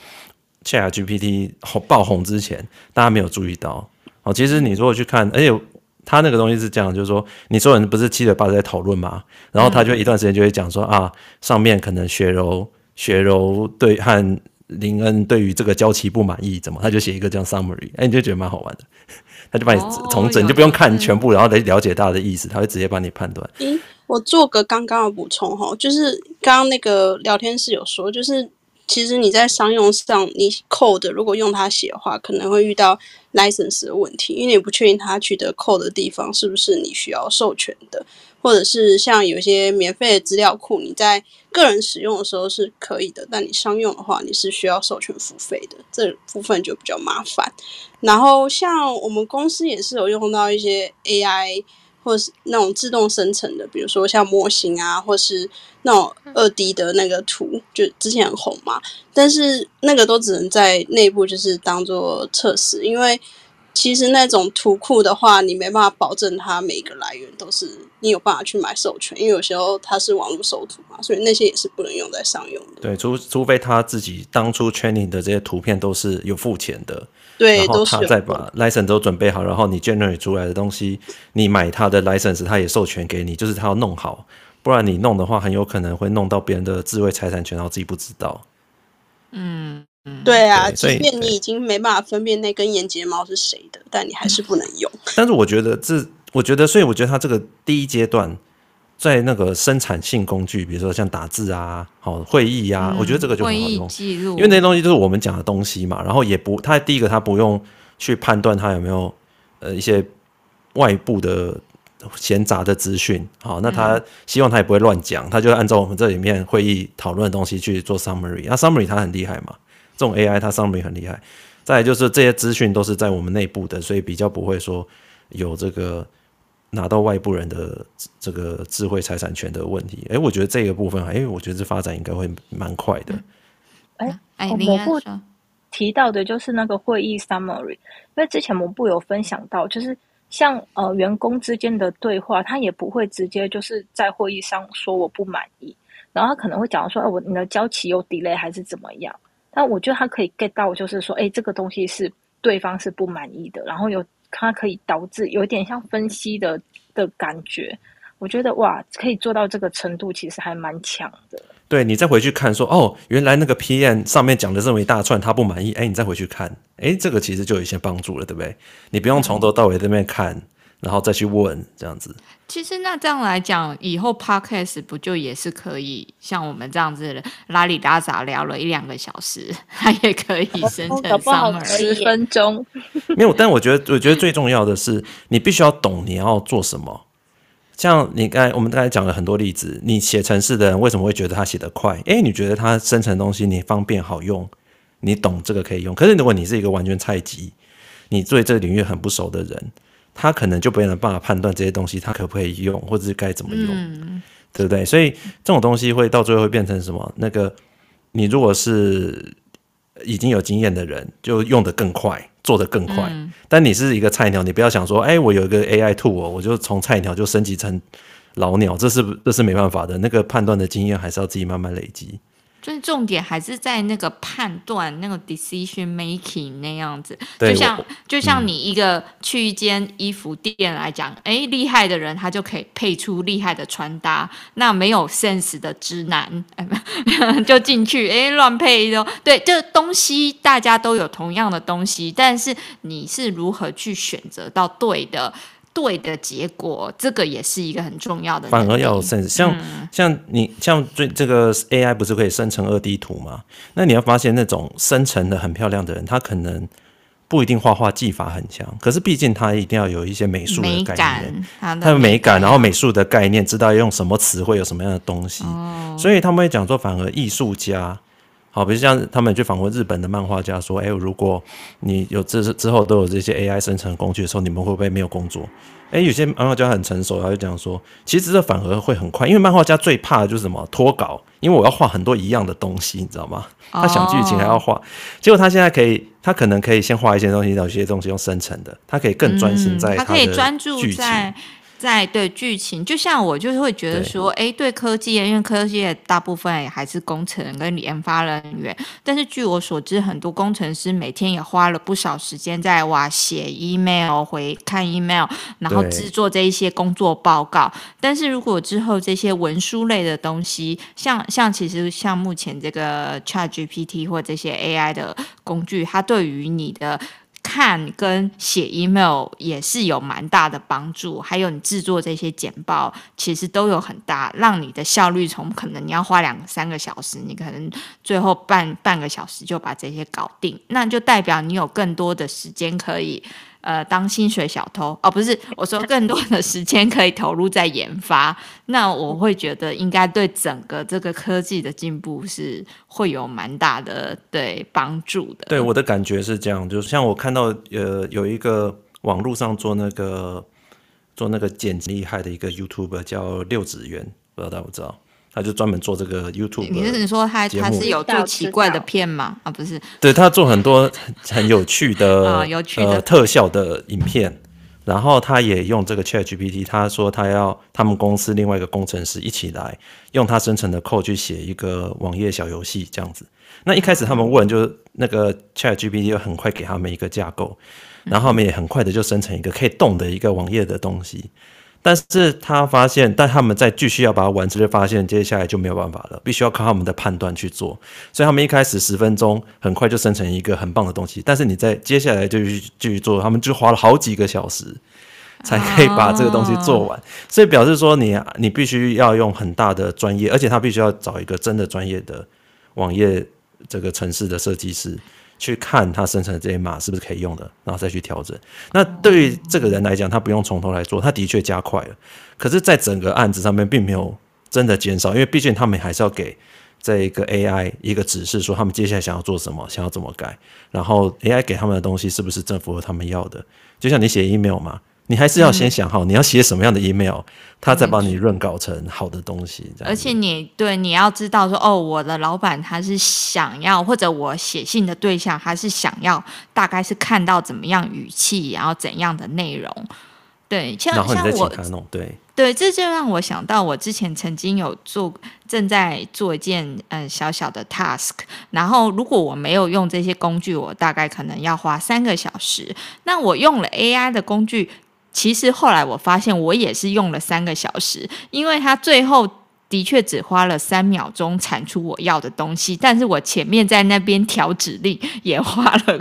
ChatGPT 爆红之前，大家没有注意到。哦，其实你如果去看，而且。他那个东西是这样，就是说，你所有人不是七嘴八舌在讨论嘛，然后他就一段时间就会讲说、嗯、啊，上面可能雪柔雪柔对和林恩对于这个交期不满意，怎么他就写一个这样 summary，哎，你就觉得蛮好玩的，他就把你重整，哦、你就不用看全部，然后来了解大家的意思，他会直接帮你判断。诶，我做个刚刚的补充哈，就是刚刚那个聊天室有说，就是。其实你在商用上，你 code 如果用它写的话，可能会遇到 license 的问题，因为你不确定它取得 code 的地方是不是你需要授权的，或者是像有些免费的资料库，你在个人使用的时候是可以的，但你商用的话，你是需要授权付费的，这部分就比较麻烦。然后像我们公司也是有用到一些 AI。或是那种自动生成的，比如说像模型啊，或是那种二 D 的那个图，就之前很红嘛。但是那个都只能在内部就是当做测试，因为其实那种图库的话，你没办法保证它每一个来源都是你有办法去买授权，因为有时候它是网络搜图嘛，所以那些也是不能用在商用的。对，除除非他自己当初 training 的这些图片都是有付钱的。对，然后他再把 license 都准备好，然后你 generate 出来的东西，你买他的 license，他也授权给你，就是他要弄好，不然你弄的话，很有可能会弄到别人的智慧财产权，然后自己不知道。嗯嗯，对啊，即便你已经没办法分辨那根眼睫毛是谁的，但你还是不能用。但是我觉得这，我觉得，所以我觉得他这个第一阶段。在那个生产性工具，比如说像打字啊、好会议啊，嗯、我觉得这个就很好用，因为那些东西就是我们讲的东西嘛。然后也不，它第一个它不用去判断它有没有呃一些外部的闲杂的资讯，好，那他希望他也不会乱讲，他就按照我们这里面会议讨论的东西去做 summary，那 summary 它很厉害嘛，这种 AI 它 summary 很厉害。再来就是这些资讯都是在我们内部的，所以比较不会说有这个拿到外部人的这个智慧财产权的问题。哎，我觉得这个部分，哎，我觉得这发展应该会蛮快的。哎，哎，某部提到的就是那个会议 summary，因为之前某部有分享到，就是。像呃员工之间的对话，他也不会直接就是在会议上说我不满意，然后他可能会讲说，哎，我你的交期有 delay 还是怎么样？但我觉得他可以 get 到，就是说，哎，这个东西是对方是不满意的，然后有它可以导致有点像分析的的感觉。我觉得哇，可以做到这个程度，其实还蛮强的。对，你再回去看说，哦，原来那个 PM 上面讲的这么一大串，他不满意。哎，你再回去看，哎，这个其实就有一些帮助了，对不对？你不用从头到尾在那边看，然后再去问这样子。其实那这样来讲，以后 Podcast 不就也是可以像我们这样子拉里拉杂聊了一两个小时，它也可以生成 summary 十分钟。没有，但我觉得，我觉得最重要的是，你必须要懂你要做什么。像你刚才我们刚才讲了很多例子，你写程式的人为什么会觉得他写得快？诶，你觉得他生成东西你方便好用，你懂这个可以用。可是如果你是一个完全菜鸡，你对这个领域很不熟的人，他可能就没有办法判断这些东西他可不可以用，或者是该怎么用，嗯、对不对？所以这种东西会到最后会变成什么？那个你如果是已经有经验的人，就用得更快。做得更快，嗯，但你是一个菜鸟，你不要想说，哎，我有一个 AI tool，我就从菜鸟就升级成老鸟，这是这是没办法的。那个判断的经验还是要自己慢慢累积。就是重点还是在那个判断，那个 decision making 那样子。就像就像你一个去一间衣服店来讲，哎、嗯，厉害的人他就可以配出厉害的穿搭。那没有 sense 的直男，就进去哎乱配都对。这东西大家都有同样的东西，但是你是如何去选择到对的？对的结果，这个也是一个很重要的。反而要有 sense，像、嗯、像你像最这个 AI 不是可以生成二 D 图吗？那你要发现那种生成的很漂亮的人，他可能不一定画画技法很强，可是毕竟他一定要有一些美术的概念，他的美感，然后美术的概念，知道用什么词汇，有什么样的东西，哦、所以他们会讲说，反而艺术家。好，比如像他们去访问日本的漫画家，说：“哎，如果你有这之后都有这些 AI 生成工具的时候，你们会不会没有工作？”哎，有些漫画家很成熟，他就讲说：“其实这反而会很快，因为漫画家最怕的就是什么脱稿，因为我要画很多一样的东西，你知道吗？他想剧情还要画，结果他现在可以，他可能可以先画一些东西，然后有些东西用生成的，他可以更专心在他的注在。”对剧情，就像我就是会觉得说，哎，对，对科技，因为科技大部分也还是工程跟研发人员，但是据我所知，很多工程师每天也花了不少时间在哇写 email 回看 email，然后制作这一些工作报告。但是如果之后这些文书类的东西，像像其实像目前这个 ChatGPT 或这些 AI 的工具，它对于你的。看跟写 email 也是有蛮大的帮助，还有你制作这些简报，其实都有很大，让你的效率从可能你要花两三个小时，你可能最后半半个小时就把这些搞定，那就代表你有更多的时间可以。呃，当薪水小偷哦，不是，我说更多的时间可以投入在研发，那我会觉得应该对整个这个科技的进步是会有蛮大的对帮助的。对，我的感觉是这样，就是像我看到呃有一个网络上做那个做那个剪辑厉害的一个 YouTuber 叫六子源，不知道大家不知道。他就专门做这个 YouTube。你是说他他是有做奇怪的片吗？啊，不是。对，他做很多很有趣的、啊、有趣的呃特效的影片，然后他也用这个 ChatGPT。他说他要他们公司另外一个工程师一起来用他生成的 code 去写一个网页小游戏这样子。那一开始他们问，就是那个 ChatGPT 又很快给他们一个架构，然后他们也很快的就生成一个可以动的一个网页的东西。但是他发现，但他们在继续要把它完成，就发现接下来就没有办法了，必须要靠他们的判断去做。所以他们一开始十分钟很快就生成一个很棒的东西，但是你在接下来就继续做，他们就花了好几个小时才可以把这个东西做完。Oh. 所以表示说你你必须要用很大的专业，而且他必须要找一个真的专业的网页这个城市的设计师。去看它生成的这些码是不是可以用的，然后再去调整。那对于这个人来讲，他不用从头来做，他的确加快了。可是，在整个案子上面，并没有真的减少，因为毕竟他们还是要给这一个 AI 一个指示，说他们接下来想要做什么，想要怎么改，然后 AI 给他们的东西是不是正符合他们要的。就像你写 email 嘛。你还是要先想好你要写什么样的 email，他再帮你润稿成好的东西。而且你对你要知道说，哦，我的老板他是想要，或者我写信的对象他是想要，大概是看到怎么样语气，然后怎样的内容。对，像然后你再像我对对，这就让我想到我之前曾经有做，正在做一件嗯小小的 task，然后如果我没有用这些工具，我大概可能要花三个小时。那我用了 AI 的工具。其实后来我发现，我也是用了三个小时，因为他最后的确只花了三秒钟产出我要的东西，但是我前面在那边调指令也花了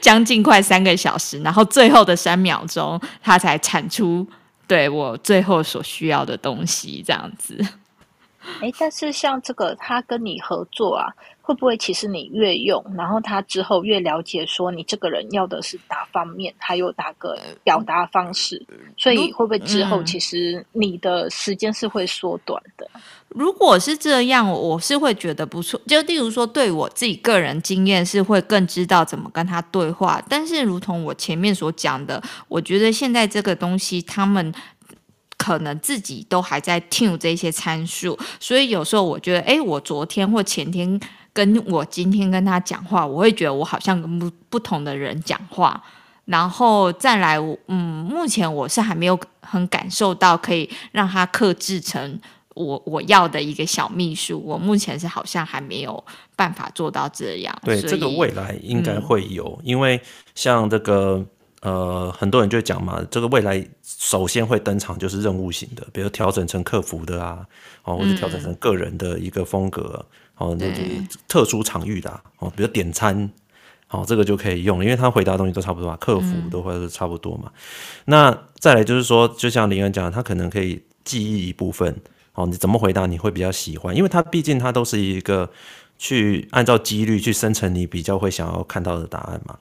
将近快三个小时，然后最后的三秒钟他才产出对我最后所需要的东西，这样子。哎，但是像这个，他跟你合作啊。会不会其实你越用，然后他之后越了解，说你这个人要的是哪方面，还有哪个表达方式，所以会不会之后其实你的时间是会缩短的？如果是这样，我是会觉得不错。就例如说，对我自己个人经验是会更知道怎么跟他对话。但是，如同我前面所讲的，我觉得现在这个东西，他们可能自己都还在 tune 这些参数，所以有时候我觉得，哎，我昨天或前天。跟我今天跟他讲话，我会觉得我好像跟不不同的人讲话，然后再来，嗯，目前我是还没有很感受到可以让他克制成我我要的一个小秘书，我目前是好像还没有办法做到这样。对，这个未来应该会有，嗯、因为像这个呃，很多人就讲嘛，这个未来首先会登场就是任务型的，比如调整成客服的啊，哦，或者调整成个人的一个风格。嗯哦，那就是特殊场域的哦，比如点餐，哦，这个就可以用，因为他回答的东西都差不多嘛，客服都会是差不多嘛。嗯、那再来就是说，就像林恩讲，他可能可以记忆一部分，哦，你怎么回答你会比较喜欢，因为他毕竟他都是一个去按照几率去生成你比较会想要看到的答案嘛。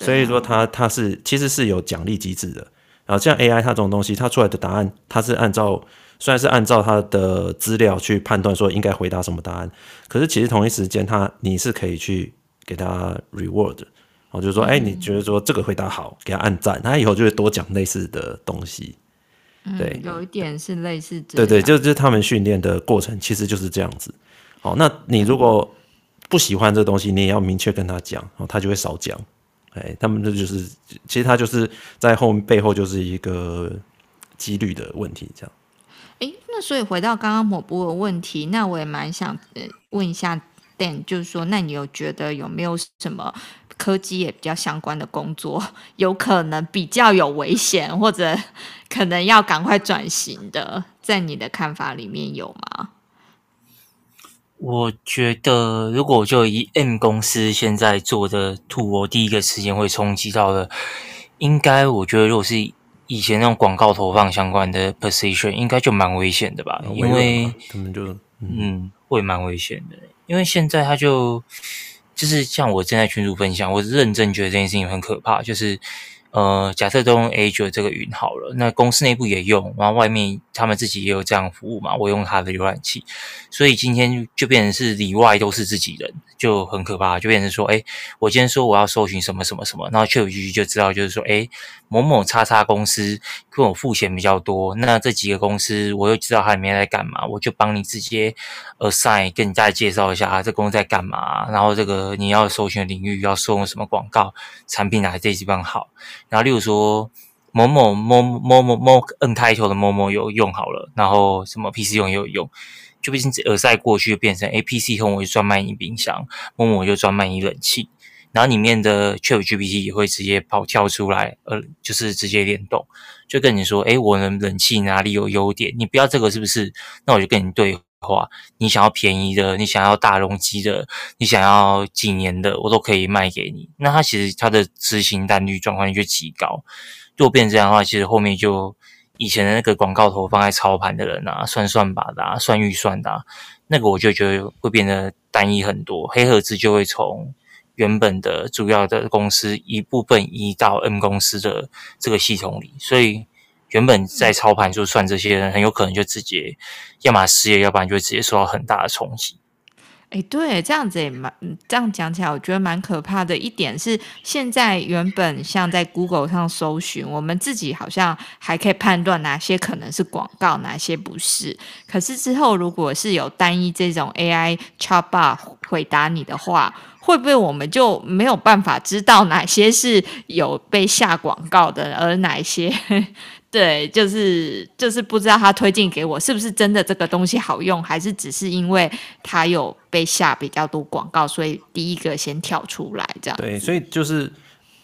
所以说它它是其实是有奖励机制的，然后像 AI 它这种东西，它出来的答案它是按照。虽然是按照它的资料去判断说应该回答什么答案，可是其实同一时间它你是可以去给它 reward，哦，就是说，哎、欸，你觉得说这个回答好，给他按赞，他以后就会多讲类似的东西。对，嗯、有一点是类似这样。对对，就是他们训练的过程其实就是这样子。好，那你如果不喜欢这个东西，你也要明确跟他讲，然后，他就会少讲。哎，他们这就是其实他就是在后背后就是一个几率的问题，这样。哎，那所以回到刚刚某部的问题，那我也蛮想问一下 Dan，就是说，那你有觉得有没有什么科技也比较相关的工作，有可能比较有危险，或者可能要赶快转型的，在你的看法里面有吗？我觉得，如果就以 M 公司现在做的图，我第一个时间会冲击到的，应该我觉得如果是。以前那种广告投放相关的 position 应该就蛮危险的吧？因为他们就嗯，嗯会蛮危险的。因为现在他就就是像我正在群主分享，我认真觉得这件事情很可怕，就是。呃，假设都用 Azure 这个云好了，那公司内部也用，然后外面他们自己也有这样服务嘛，我用他的浏览器，所以今天就变成是里外都是自己人，就很可怕，就变成说，哎，我今天说我要搜寻什么什么什么，然后 ChatGPT 就知道，就是说，哎，某某叉叉公司跟我付钱比较多，那这几个公司我又知道它里面在干嘛，我就帮你直接 assign 跟你再介绍一下啊，这公司在干嘛，然后这个你要搜寻领域要搜用什么广告，产品哪些地方好。然后，例如说某某某某某某 N 开头的某某有用好了，然后什么 PC 用也有用，就变成耳塞过去就变成 A PC 用我就专卖你冰箱，某某就专卖你冷气，然后里面的 ChatGPT 也会直接跑跳出来，呃，就是直接联动，就跟你说，诶，我的冷气哪里有优点？你不要这个是不是？那我就跟你对话，你想要便宜的，你想要大容积的，你想要几年的，我都可以卖给你。那它其实它的执行单率、转换率就极高。如果变成这样的话，其实后面就以前的那个广告投放在操盘的人啊，算算吧的、啊，算预算的、啊，那个我就觉得会变得单一很多，黑盒子就会从原本的主要的公司一部分移到 N 公司的这个系统里，所以原本在操盘就算这些人很有可能就直接要么失业，要不然就会直接受到很大的冲击。哎，对，这样子也蛮，这样讲起来，我觉得蛮可怕的。一点是，现在原本像在 Google 上搜寻，我们自己好像还可以判断哪些可能是广告，哪些不是。可是之后，如果是有单一这种 AI chatbot 回答你的话，会不会我们就没有办法知道哪些是有被下广告的，而哪些？对，就是就是不知道他推荐给我是不是真的这个东西好用，还是只是因为他有被下比较多广告，所以第一个先跳出来这样。对，所以就是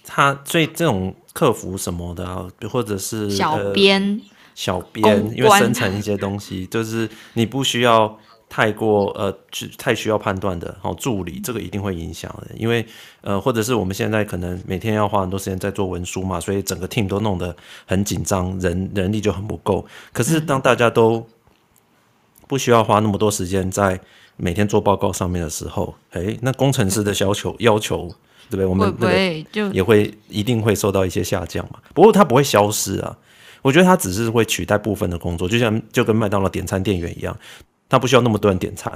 他，所以这种客服什么的啊，或者是小编、呃、小编，因为生成一些东西，就是你不需要。太过呃，太需要判断的，好助理这个一定会影响的，因为呃，或者是我们现在可能每天要花很多时间在做文书嘛，所以整个 team 都弄得很紧张，人人力就很不够。可是当大家都不需要花那么多时间在每天做报告上面的时候，诶，那工程师的要求要求，对不对？我们对就也会一定会受到一些下降嘛。不过它不会消失啊，我觉得它只是会取代部分的工作，就像就跟麦当劳点餐店员一样。他不需要那么多人点餐，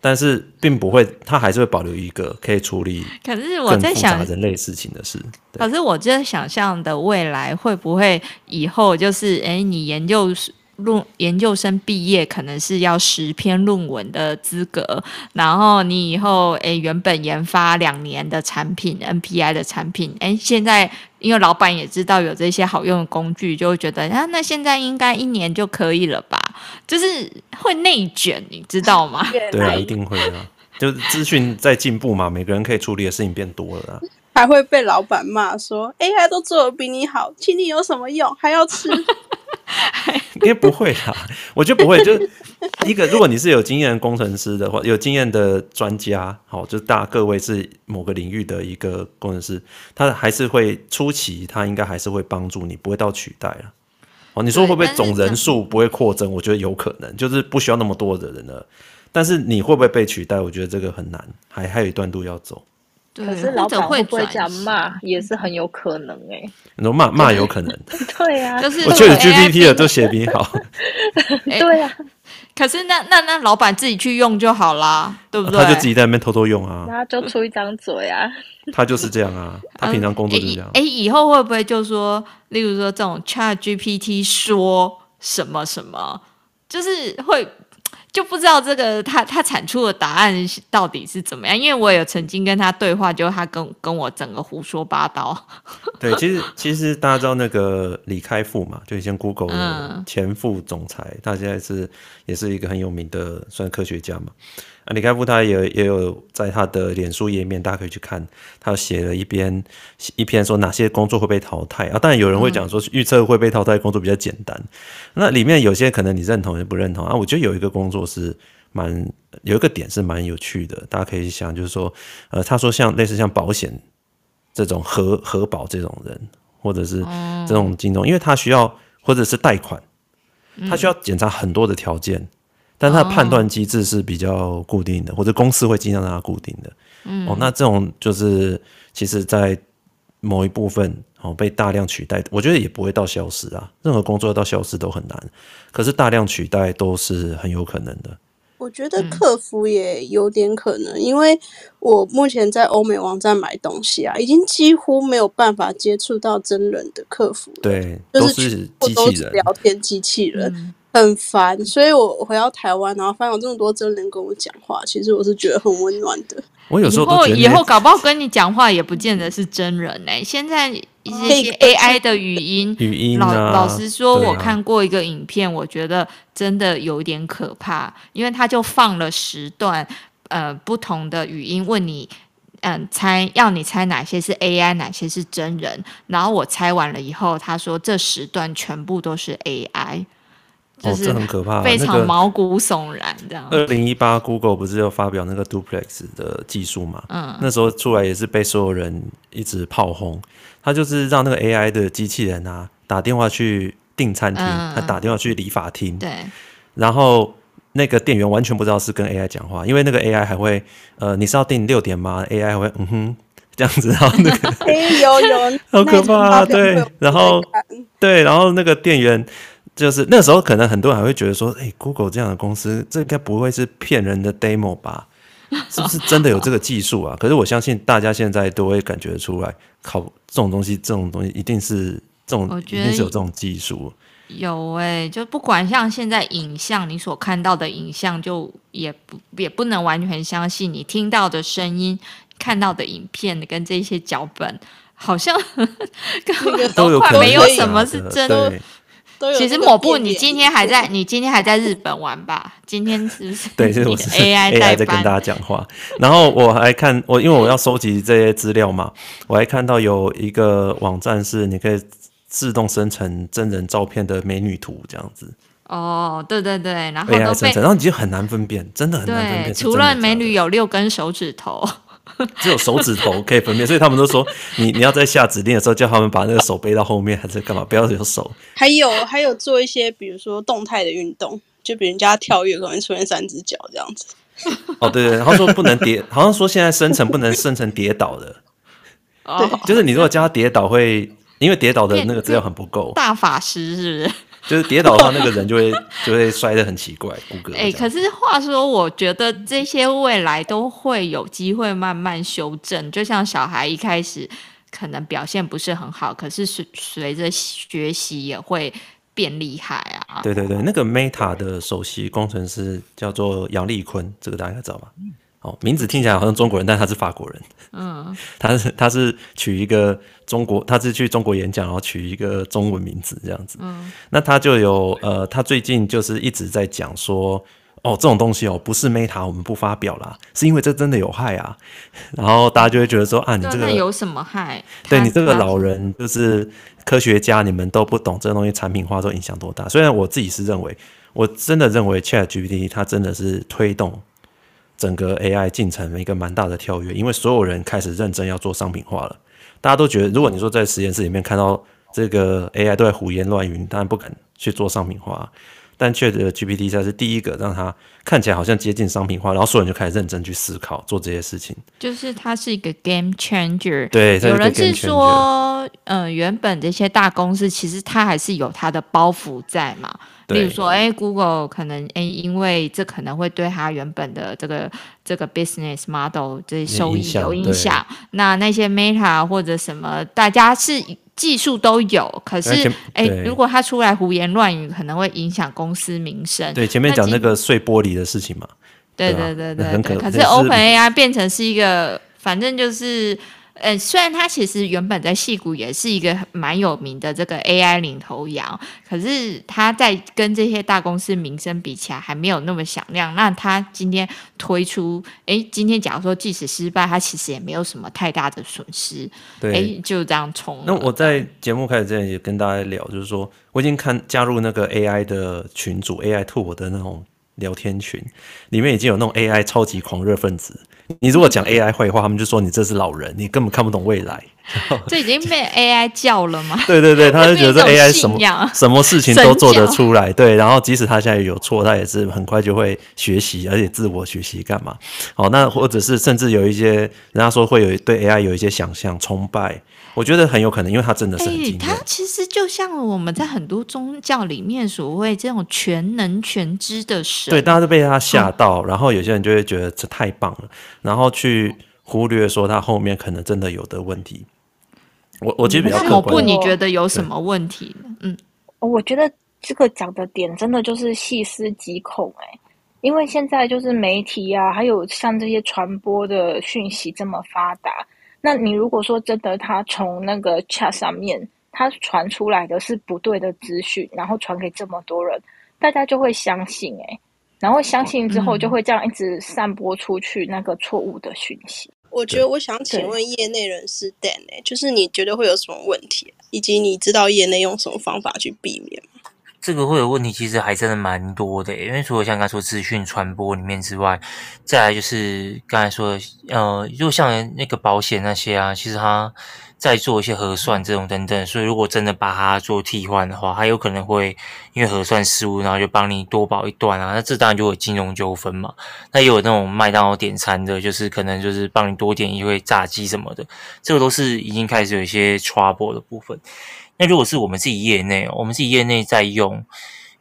但是并不会，他还是会保留一个可以处理。可是我在想人类事情的事。可是我在想象的未来会不会以后就是，哎，你研究论研究生毕业可能是要十篇论文的资格，然后你以后诶原本研发两年的产品 NPI 的产品，诶现在因为老板也知道有这些好用的工具，就会觉得啊那现在应该一年就可以了吧？就是会内卷，你知道吗？对啊，一定会啊，就是资讯在进步嘛，每个人可以处理的事情变多了，还会被老板骂说 AI 都做的比你好，请你有什么用？还要吃？应该不会啦，我觉得不会。就一个，如果你是有经验的工程师的话，有经验的专家，好，就大各位是某个领域的一个工程师，他还是会初期，他应该还是会帮助你，不会到取代了。哦，你说会不会总人数不会扩增？我觉得有可能，就是不需要那么多的人了。但是你会不会被取代？我觉得这个很难，还还有一段路要走。对，可是老板会不会讲骂也是很有可能哎、欸。你说骂骂有可能？对呀、啊，就是我觉得 GPT 的都写比你好。对呀、啊，可是那那那老板自己去用就好啦，对不对？他就自己在那边偷偷用啊。那就出一张嘴啊。他就是这样啊，他平常工作就是这样。哎、嗯，以后会不会就说，例如说这种 Chat GPT 说什么什么，就是会。就不知道这个他他产出的答案到底是怎么样，因为我有曾经跟他对话，就他跟跟我整个胡说八道。对，其实其实大家知道那个李开复嘛，就以前 Google 的前副总裁，嗯、他现在是也是一个很有名的算科学家嘛。啊，李开复他也也有在他的脸书页面，大家可以去看，他写了一篇一篇说哪些工作会被淘汰啊。当然有人会讲说预测会被淘汰的工作比较简单，嗯、那里面有些可能你认同也不认同啊。我觉得有一个工作是蛮有一个点是蛮有趣的，大家可以想就是说，呃，他说像类似像保险这种核核保这种人，或者是这种金融，嗯、因为他需要或者是贷款，他需要检查很多的条件。但它的判断机制是比较固定的，哦、或者公司会尽量让它固定的。嗯，哦，那这种就是其实，在某一部分哦被大量取代，我觉得也不会到消失啊。任何工作到消失都很难，可是大量取代都是很有可能的。我觉得客服也有点可能，嗯、因为我目前在欧美网站买东西啊，已经几乎没有办法接触到真人的客服了，对，都是机器人聊天机器人。嗯很烦，所以我回到台湾，然后发现有这么多真人跟我讲话，其实我是觉得很温暖的。我有时候以后以后搞不好跟你讲话也不见得是真人哎、欸，现在一些 AI 的语音，语音、啊、老老实说，啊、我看过一个影片，我觉得真的有点可怕，因为他就放了十段呃不同的语音问你，嗯、呃，猜要你猜哪些是 AI，哪些是真人，然后我猜完了以后，他说这十段全部都是 AI。哦，这很可怕，非常毛骨悚然这样。二零一八，Google 不是又发表那个 Duplex 的技术嘛？嗯，那时候出来也是被所有人一直炮轰。他就是让那个 AI 的机器人啊打电话去订餐厅，他、嗯、打电话去理发厅，对。然后那个店员完全不知道是跟 AI 讲话，因为那个 AI 还会呃，你是要订六点吗？AI 还会嗯哼这样子，然后那个 哎有有，好可怕啊！对，然后对，然后那个店员就是那时候可能很多人还会觉得说，哎，Google 这样的公司，这应该不会是骗人的 demo 吧？是不是真的有这个技术啊？可是我相信大家现在都会感觉出来，靠这种东西，这种东西一定是这种，一定是有这种技术。有哎、欸，就不管像现在影像，你所看到的影像，就也不也不能完全相信你听到的声音、看到的影片跟这些脚本，好像根 本都快没有什么是真的。其实抹布，你今天还在，你今天还在日本玩吧？今天是不是？对，就是我是 AI 在跟大家讲话。然后我还看我，因为我要收集这些资料嘛，我还看到有一个网站是你可以。自动生成真人照片的美女图这样子哦，对对对，然后都被 AI 生成，然后你就很难分辨，真的很难分辨。除了美女有六根手指头，只有手指头可以分辨，所以他们都说你你要在下指令的时候叫他们把那个手背到后面，还是干嘛？不要有手。还有还有做一些比如说动态的运动，就比人家跳跃可能出现三只脚这样子。哦，对对，然后说不能跌，好像说现在生成不能生成跌倒的，哦，就是你如果叫他跌倒会。因为跌倒的那个资料很不够，大法师是不是？就是跌倒的话，那个人就会 就会摔得很奇怪，骨骼。哎，可是话说，我觉得这些未来都会有机会慢慢修正。就像小孩一开始可能表现不是很好，可是随随着学习也会变厉害啊。对对对，那个 Meta 的首席工程师叫做杨立坤，这个大家应该知道吧？哦，名字听起来好像中国人，但他是法国人。嗯，他是他是取一个中国，他是去中国演讲，然后取一个中文名字这样子。嗯，那他就有呃，他最近就是一直在讲说，哦，这种东西哦，不是 Meta 我们不发表啦，是因为这真的有害啊。然后大家就会觉得说啊，你这个有什么害？对你这个老人就是科学家，你们都不懂这个东西产品化都影响多大。虽然我自己是认为，我真的认为 ChatGPT 它真的是推动。整个 AI 进程的一个蛮大的跳跃，因为所有人开始认真要做商品化了。大家都觉得，如果你说在实验室里面看到这个 AI 都在胡言乱语，当然不敢去做商品化。但 ChatGPT 才是第一个让它看起来好像接近商品化，然后所有人就开始认真去思考做这些事情。就是它是一个 game changer。对，有人是说，呃，原本这些大公司其实它还是有它的包袱在嘛。例如说，哎，Google 可能哎，因为这可能会对它原本的这个这个 business model 这些收益有影响。那那些 Meta 或者什么，大家是技术都有，可是哎，如果他出来胡言乱语，可能会影响公司名声。对，前面讲那个碎玻璃的事情嘛。对对对对对。可是 OpenAI 变成是一个，反正就是。呃，虽然它其实原本在戏谷也是一个蛮有名的这个 AI 领头羊，可是它在跟这些大公司名声比起来还没有那么响亮。那它今天推出，诶，今天假如说即使失败，它其实也没有什么太大的损失。对，诶，就这样冲。那我在节目开始之前也跟大家聊，就是说我已经看加入那个 AI 的群组，AI Tool 的那种聊天群，里面已经有那种 AI 超级狂热分子。你如果讲 AI 坏话，他们就说你这是老人，你根本看不懂未来。这已经被 AI 叫了吗？对对对，他就 觉得这 AI 什么什么事情都做得出来。对，然后即使他现在有错，他也是很快就会学习，而且自我学习干嘛？好，那或者是甚至有一些人家说会有对 AI 有一些想象崇拜。我觉得很有可能，因为他真的是。他其实就像我们在很多宗教里面所谓这种全能全知的神。对，大家都被他吓到，嗯，然后有些人就会觉得这太棒了，然后去忽略说他后面可能真的有的问题。我我其实比较客观。抹布，你觉得有什么问题？嗯，我觉得这个讲的点真的就是细思极恐哎，因为现在就是媒体啊，还有像这些传播的讯息这么发达。那你如果说真的，他从那个 chat 上面，他传出来的是不对的资讯，然后传给这么多人，大家就会相信哎、欸，然后相信之后就会这样一直散播出去那个错误的讯息。我觉得我想请问业内人士 Dan 哎，就是你觉得会有什么问题，以及你知道业内用什么方法去避免吗？这个会有问题，其实还真的蛮多的，因为除了像刚才说资讯传播里面之外，再来就是刚才说的，呃，就像那个保险那些啊，其实它在做一些核算这种等等，所以如果真的把它做替换的话，它有可能会因为核算失误，然后就帮你多保一段啊，那这当然就有金融纠纷嘛。那也有那种麦当劳点餐的，就是可能就是帮你多点一位炸鸡什么的，这个都是已经开始有一些 trouble 的部分。那如果是我们自己业内，我们自己业内在用，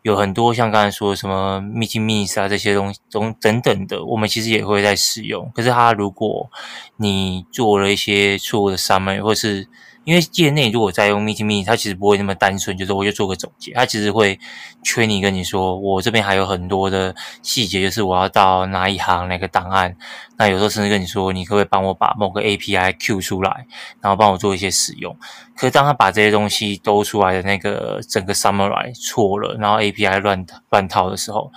有很多像刚才说什么 Meeting Minutes 啊这些东西，东等等的，我们其实也会在使用。可是它如果你做了一些错误的 summary，或是因为业内如果在用 Meeting Me，它其实不会那么单纯，就是我就做个总结，它其实会催你跟你说，我这边还有很多的细节，就是我要到哪一行哪个档案。那有时候甚至跟你说，你可不可以帮我把某个 API Q 出来，然后帮我做一些使用。可是当他把这些东西兜出来的那个整个 summary 错了，然后 API 乱乱套的时候。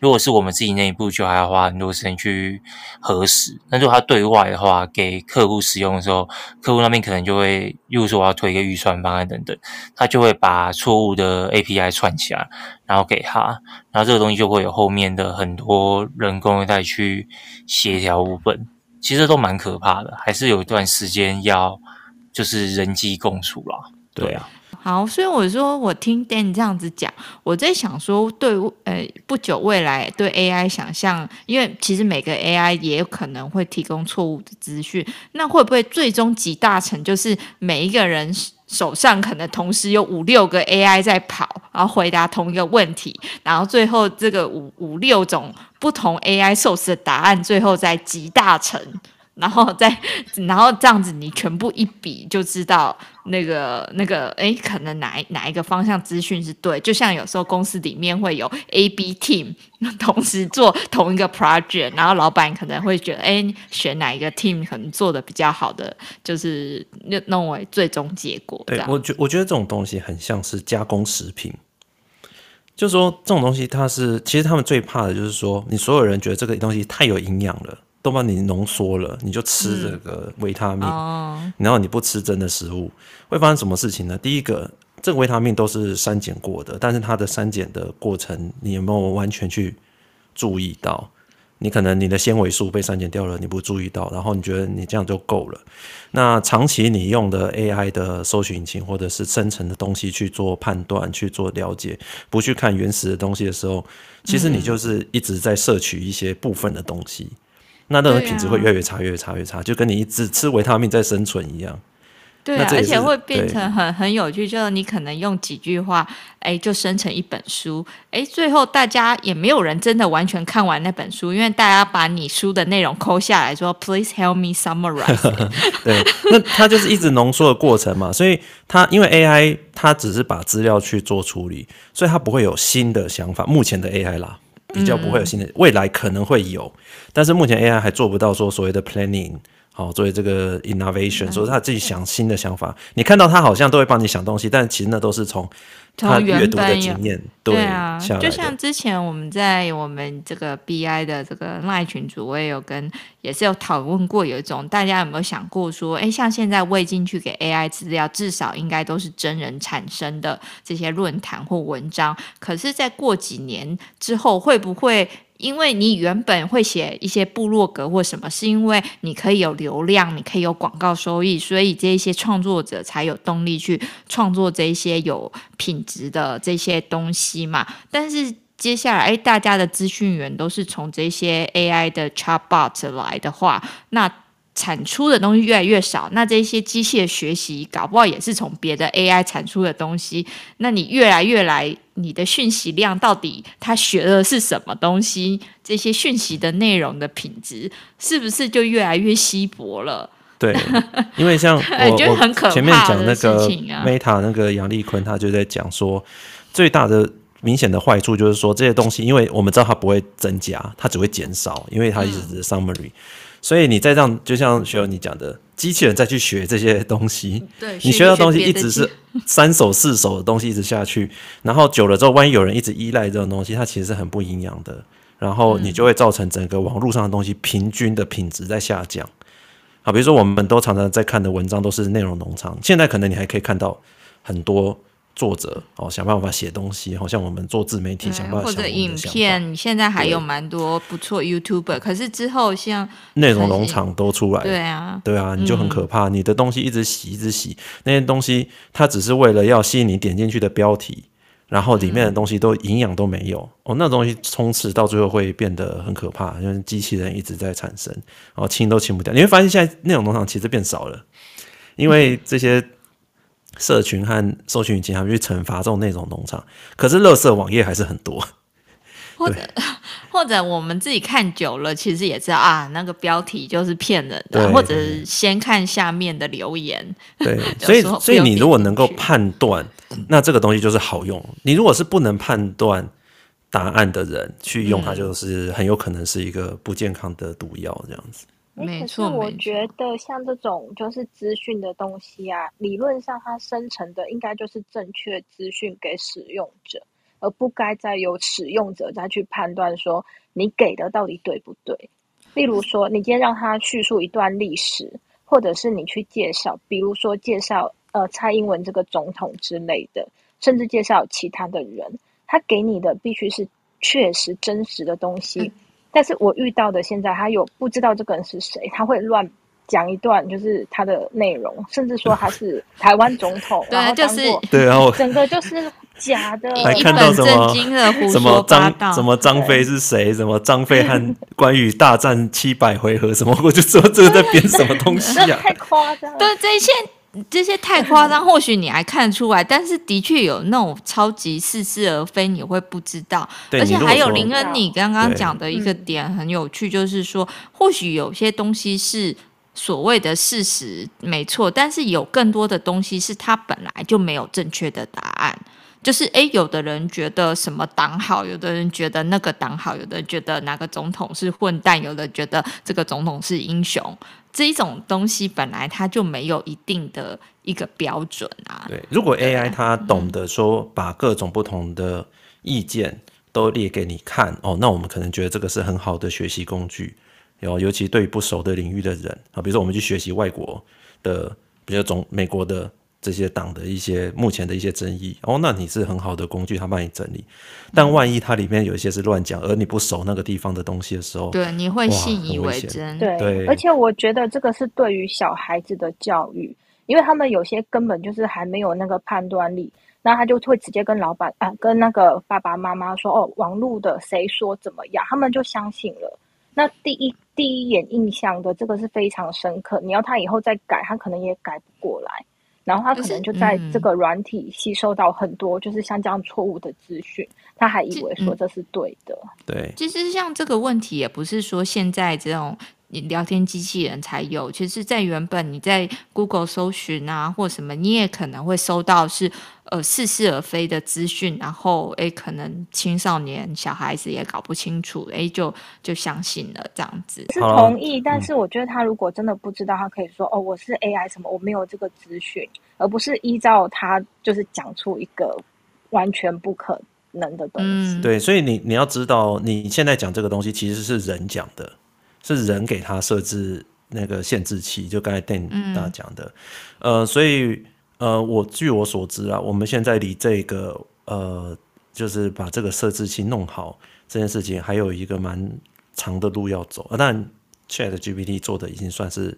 如果是我们自己内部，就还要花很多时间去核实。那如果他对外的话，给客户使用的时候，客户那边可能就会，例如说我要推一个预算方案等等，他就会把错误的 API 串起来，然后给他，然后这个东西就会有后面的很多人工再去协调部分，其实都蛮可怕的，还是有一段时间要就是人机共处啦。对啊。好，所以我说，我听 Dan 这样子讲，我在想说，对，呃，不久未来对 AI 想象，因为其实每个 AI 也可能会提供错误的资讯，那会不会最终集大成，就是每一个人手上可能同时有五六个 AI 在跑，然后回答同一个问题，然后最后这个五五六种不同 AI source 的答案，最后再集大成。然后再，然后这样子，你全部一比就知道那个那个，哎，可能哪哪一个方向资讯是对。就像有时候公司里面会有 A、B team 同时做同一个 project，然后老板可能会觉得，哎，选哪一个 team 可能做的比较好的，就是弄为最终结果。对，我觉我觉得这种东西很像是加工食品，就是说这种东西它是，其实他们最怕的就是说，你所有人觉得这个东西太有营养了。都帮你浓缩了，你就吃这个维他命，嗯，然后你不吃真的食物，会发生什么事情呢？第一个，这个维他命都是删减过的，但是它的删减的过程，你有没有完全去注意到？你可能你的纤维素被删减掉了，你不注意到，然后你觉得你这样就够了。那长期你用的 AI 的搜寻引擎或者是生成的东西去做判断、去做了解，不去看原始的东西的时候，其实你就是一直在摄取一些部分的东西。那那种品质会越来越差，越差越差，就跟你只吃维他命在生存一样。对啊，而且会变成很很有趣，就是你可能用几句话，哎，就生成一本书，哎，最后大家也没有人真的完全看完那本书，因为大家把你书的内容抠下来说，Please help me summarize。对，那它就是一直浓缩的过程嘛，所以它因为 AI 它只是把资料去做处理，所以它不会有新的想法。目前的 AI 啦。比较不会有新的，嗯，未来可能会有，但是目前 AI 还做不到说所谓的 planning，好，作为这个 innovation，所以他自己想新的想法，你看到他好像都会帮你想东西，但其实那都是从。他阅读的经验，对，啊，就像之前我们在我们这个 BI 的这个 LINE 群组，我也有跟，也是有讨论过，有一种大家有没有想过说，哎，像现在喂进去给 AI 资料，至少应该都是真人产生的这些论坛或文章，可是再过几年之后，会不会？因为你原本会写一些部落格或什么，是因为你可以有流量，你可以有广告收益，所以这些创作者才有动力去创作这些有品质的这些东西嘛。但是接下来，哎，大家的资讯源都是从这些 AI 的 chatbot 来的话，那。产出的东西越来越少，那这些机械学习搞不好也是从别的 AI 产出的东西。那你越来越来，你的讯息量到底他学的是什么东西？这些讯息的内容的品质是不是就越来越稀薄了？对，因为像我我前面讲那个 Meta 那个杨丽坤，他就在讲说，最大的明显的坏处就是说，这些东西，因为我们知道它不会增加，它只会减少，因为它一直是 summary。所以你再这样，就像学友你讲的，机器人再去学这些东西，对，你学到东西一直是 三手四手的东西一直下去，然后久了之后，万一有人一直依赖这种东西，它其实是很不营养的，然后你就会造成整个网络上的东西平均的品质在下降。好，比如说我们都常常在看的文章都是内容农场，现在可能你还可以看到很多作者哦，想办法写东西，好像我们做自媒体想办法或者影片，现在还有蛮多不错 YouTuber，可是之后像内容农场都出来，对啊，对啊，你就很可怕，嗯、你的东西一直洗，一直洗，那些东西它只是为了要吸引你点进去的标题，然后里面的东西都营养都没有、嗯、哦，那东西充斥到最后会变得很可怕，因为机器人一直在产生，然后清都清不掉。你会发现现在内容农场其实变少了，因为这些。社群和搜寻引擎，他们去惩罚这种内容农场，可是垃圾网页还是很多。或者 或者我们自己看久了，其实也知道啊，那个标题就是骗人的，或者先看下面的留言。对，所以所以你如果能够判断，那这个东西就是好用。你如果是不能判断答案的人去用它，就是很有可能是一个不健康的毒药，这样子。可是我觉得像这种就是资讯的东西啊，理论上它生成的应该就是正确资讯给使用者，而不该再由使用者再去判断说你给的到底对不对。例如说，你今天让他叙述一段历史，或者是你去介绍，比如说介绍呃蔡英文这个总统之类的，甚至介绍其他的人，他给你的必须是确实真实的东西。嗯但是我遇到的现在，他有不知道这个人是谁，他会乱讲一段，就是他的内容，甚至说他是台湾总统，对，就是对，然后 整个就是假的，还看到什么什么张什么张飞是谁，什么张飞和 关羽大战七百回合，什么我就说这个在编什么东西啊，太夸张了，对这些。这些太夸张，或许你还看得出来，但是的确有那种超级似是而非，你会不知道。而且还有林恩，你刚刚讲的一个点很有趣，就是说，或许有些东西是所谓的事实，没错，但是有更多的东西是它本来就没有正确的答案。就是诶，有的人觉得什么党好，有的人觉得那个党好，有的人觉得哪个总统是混蛋，有的觉得这个总统是英雄。这一种东西本来它就没有一定的一个标准啊。对，如果 AI 它懂得说把各种不同的意见都列给你看，嗯、哦，那我们可能觉得这个是很好的学习工具。有，尤其对于不熟的领域的人啊，比如说我们去学习外国的，比如总美国的。这些党的一些目前的一些争议哦，那你是很好的工具，他帮你整理。但万一它里面有一些是乱讲，而你不熟那个地方的东西的时候，对，你会信以为真。对，对，而且我觉得这个是对于小孩子的教育，因为他们有些根本就是还没有那个判断力，那他就会直接跟老板啊，跟那个爸爸妈妈说哦，网络的谁说怎么样，他们就相信了。那第一第一眼印象的这个是非常深刻，你要他以后再改，他可能也改不过来。然后他可能就在这个软体吸收到很多，就是像这样错误的资讯，他还以为说这是对的。对，其实像这个问题，也不是说现在这种聊天机器人才有，其实，在原本你在 Google 搜寻啊，或什么，你也可能会搜到是。呃，似是而非的资讯，然后诶，可能青少年小孩子也搞不清楚，诶，就就相信了这样子。是同意，但是我觉得他如果真的不知道，他可以说哦，我是 AI 什么，我没有这个资讯，而不是依照他就是讲出一个完全不可能的东西。嗯、对，所以你你要知道，你现在讲这个东西其实是人讲的，是人给他设置那个限制器，就刚才邓大讲的，嗯、呃，所以。呃，我据我所知啊，我们现在离这个呃，就是把这个设置器弄好这件事情，还有一个蛮长的路要走。啊，但，ChatGPT 做的已经算是。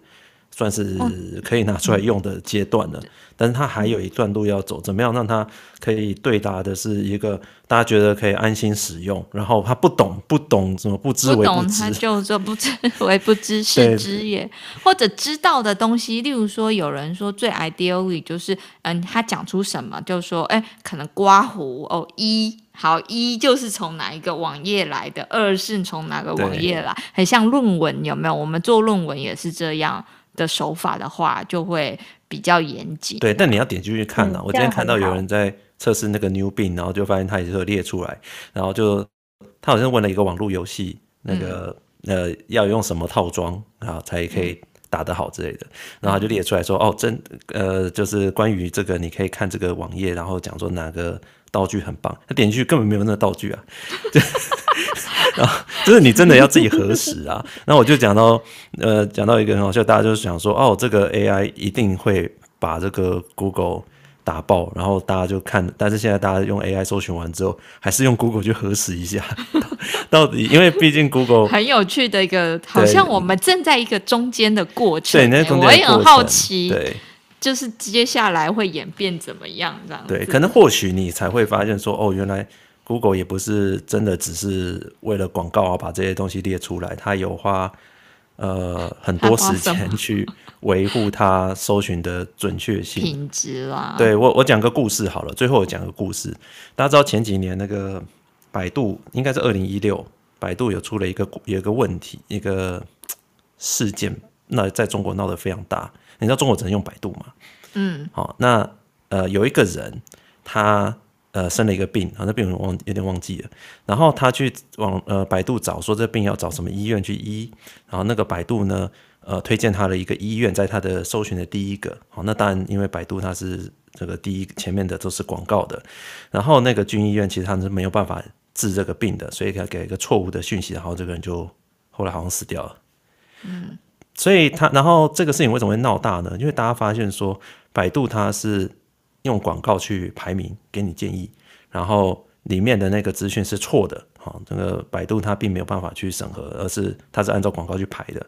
算是可以拿出来用的阶段了，但是它还有一段路要走。怎么样让它可以对答的是一个大家觉得可以安心使用，然后他不懂不懂什么不知为不知，不懂他就说不知为不知是知也，或者知道的东西，例如说有人说最 ideally 就是嗯，他讲出什么就说哎，可能刮胡哦一好一就是从哪一个网页来的，二是从哪个网页来，很像论文有没有？我们做论文也是这样。的手法的话，就会比较严谨。对，但你要点进去看呢、啊。嗯、我今天看到有人在测试那个 New Bing，然后就发现他也是有列出来，然后就他好像问了一个网络游戏，那个、嗯、呃要用什么套装啊才可以打得好之类的，然后他就列出来说，嗯、哦，真呃就是关于这个，你可以看这个网页，然后讲说哪个道具很棒。他点进去根本没有那个道具啊。啊，就是你真的要自己核实啊。那我就讲到，呃，讲到一个很好笑，大家就是想说，哦，这个 AI 一定会把这个 Google 打爆，然后大家就看。但是现在大家用 AI 搜寻完之后，还是用 Google 去核实一下，到底，因为毕竟 Google 很有趣的一个，好像我们正在一个中间的过程。对，那中间我也很好奇，对，就是接下来会演变怎么样这样？对，可能或许你才会发现说，哦，原来 Google 也不是真的只是为了广告啊，把这些东西列出来，它有花。呃，很多时间去维护它搜寻的准确性、品质啦。对，我，我讲个故事好了。最后我讲个故事，大家知道前几年那个百度，应该是二零一六，百度有出了一个有一个问题，一个事件，那在中国闹得非常大。你知道中国只能用百度吗？嗯，好，那呃，有一个人他。呃，生了一个病，好像病人忘有点忘记了。然后他去往呃百度找，说这病要找什么医院去医。然后那个百度呢，呃，推荐他的一个医院，在他的搜寻的第一个。好，那当然因为百度它是这个第一前面的都是广告的。然后那个军医院其实他是没有办法治这个病的，所以他给一个错误的讯息，然后这个人就后来好像死掉了。嗯，所以他然后这个事情为什么会闹大呢？因为大家发现说百度它是。用广告去排名，给你建议，然后里面的那个资讯是错的，哈，这个百度它并没有办法去审核，而是它是按照广告去排的，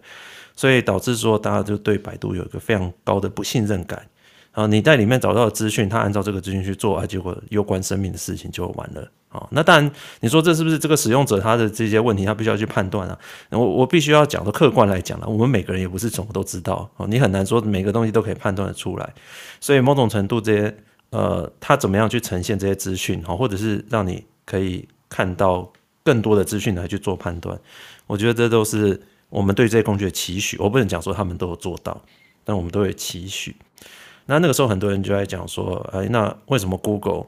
所以导致说大家就对百度有一个非常高的不信任感。啊，你在里面找到的资讯，他按照这个资讯去做，啊，结果攸关生命的事情就完了啊。那当然，你说这是不是这个使用者他的这些问题，他必须要去判断啊？我我必须要讲的客观来讲了，我们每个人也不是什么都知道啊，你很难说每个东西都可以判断得出来。所以某种程度，这些呃，他怎么样去呈现这些资讯，哈，或者是让你可以看到更多的资讯来去做判断，我觉得这都是我们对这些工具的期许。我不能讲说他们都有做到，但我们都有期许。那那个时候，很多人就在讲说，哎，那为什么 Google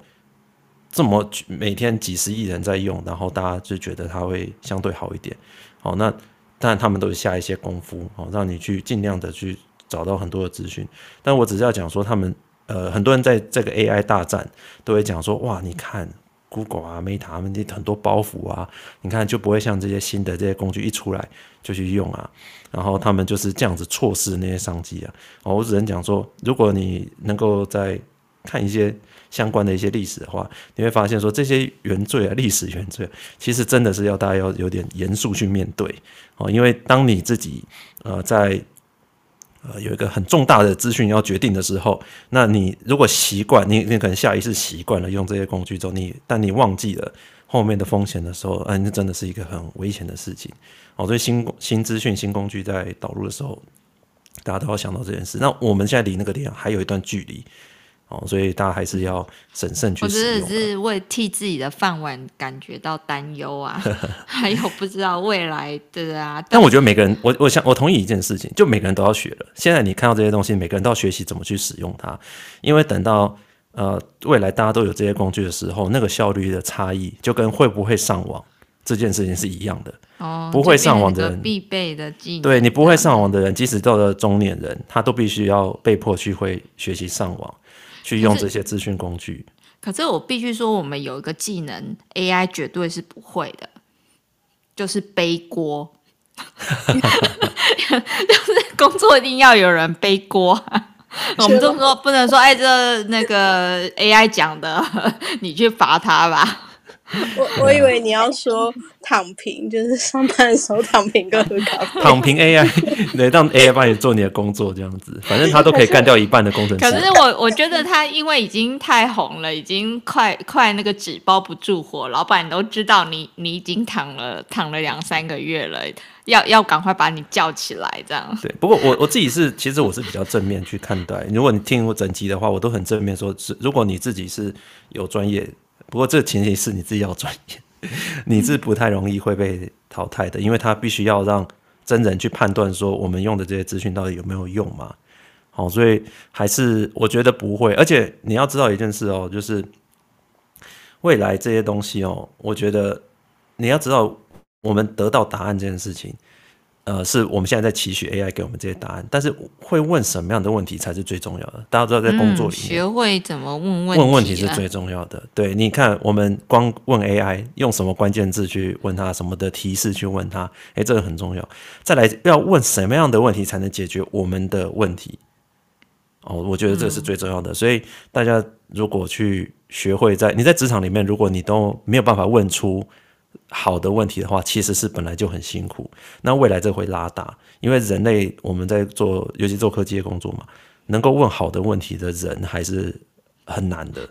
这么每天几十亿人在用，然后大家就觉得它会相对好一点？好，那但他们都是下一些功夫，哦，让你去尽量的去找到很多的资讯。但我只是要讲说，他们呃，很多人在这个 AI 大战都会讲说，哇，你看。Google 啊，Meta 他们很多包袱啊，你看就不会像这些新的这些工具一出来就去用啊，然后他们就是这样子错失那些商机啊。我只能讲说，如果你能够在看一些相关的一些历史的话，你会发现说这些原罪啊，历史原罪，其实真的是要大家要有点严肃去面对哦，因为当你自己呃在。呃，有一个很重大的资讯要决定的时候，那你如果习惯，你你可能下意识习惯了用这些工具之后，你但你忘记了后面的风险的时候，嗯，那真的是一个很危险的事情。哦，所以新新资讯、新工具在导入的时候，大家都要想到这件事。那我们现在离那个点还有一段距离。哦，所以大家还是要审慎去使用。我只是为替自己的饭碗感觉到担忧啊，还有不知道未来的啊。但我觉得每个人，我我想我同意一件事情，就每个人都要学了。现在你看到这些东西，每个人都要学习怎么去使用它，因为等到呃未来大家都有这些工具的时候，那个效率的差异就跟会不会上网这件事情是一样的。哦，不会上网的人必备的技能。对，你不会上网的人，即使到了中年人，他都必须要被迫去会学习上网。去用这些资讯工具，可是我必须说，我们有一个技能，AI 绝对是不会的，就是背锅，就是工作一定要有人背锅。我们就说不能说，哎，这那个 AI 讲的，你去罚他吧。我我以为你要说躺平，就是上班的时候躺平跟喝咖啡。躺平 AI，对，让 AI 帮你做你的工作这样子，反正他都可以干掉一半的工程师。可是我我觉得他因为已经太红了，已经快快那个纸包不住火，老板都知道你你已经躺了躺了两三个月了，要要赶快把你叫起来这样。对，不过我我自己是其实我是比较正面去看待，如果你听我整集的话，我都很正面说，是如果你自己是有专业。不过，这前提是你自己要专业，你是不太容易会被淘汰的，因为他必须要让真人去判断说我们用的这些资讯到底有没有用嘛。好，所以还是我觉得不会。而且你要知道一件事哦，就是未来这些东西哦，我觉得你要知道我们得到答案这件事情。呃，是我们现在在期许 AI 给我们这些答案，但是会问什么样的问题才是最重要的？大家知道，在工作里面，嗯、学会怎么问问题，问问题是最重要的。对，你看，我们光问 AI 用什么关键字去问他，什么的提示去问他，哎，这个很重要。再来，要问什么样的问题才能解决我们的问题？哦，我觉得这是最重要的。嗯、所以大家如果去学会在你在职场里面，如果你都没有办法问出好的问题的话，其实是本来就很辛苦。那未来这会拉大，因为人类我们在做，尤其做科技的工作嘛，能够问好的问题的人还是很难的。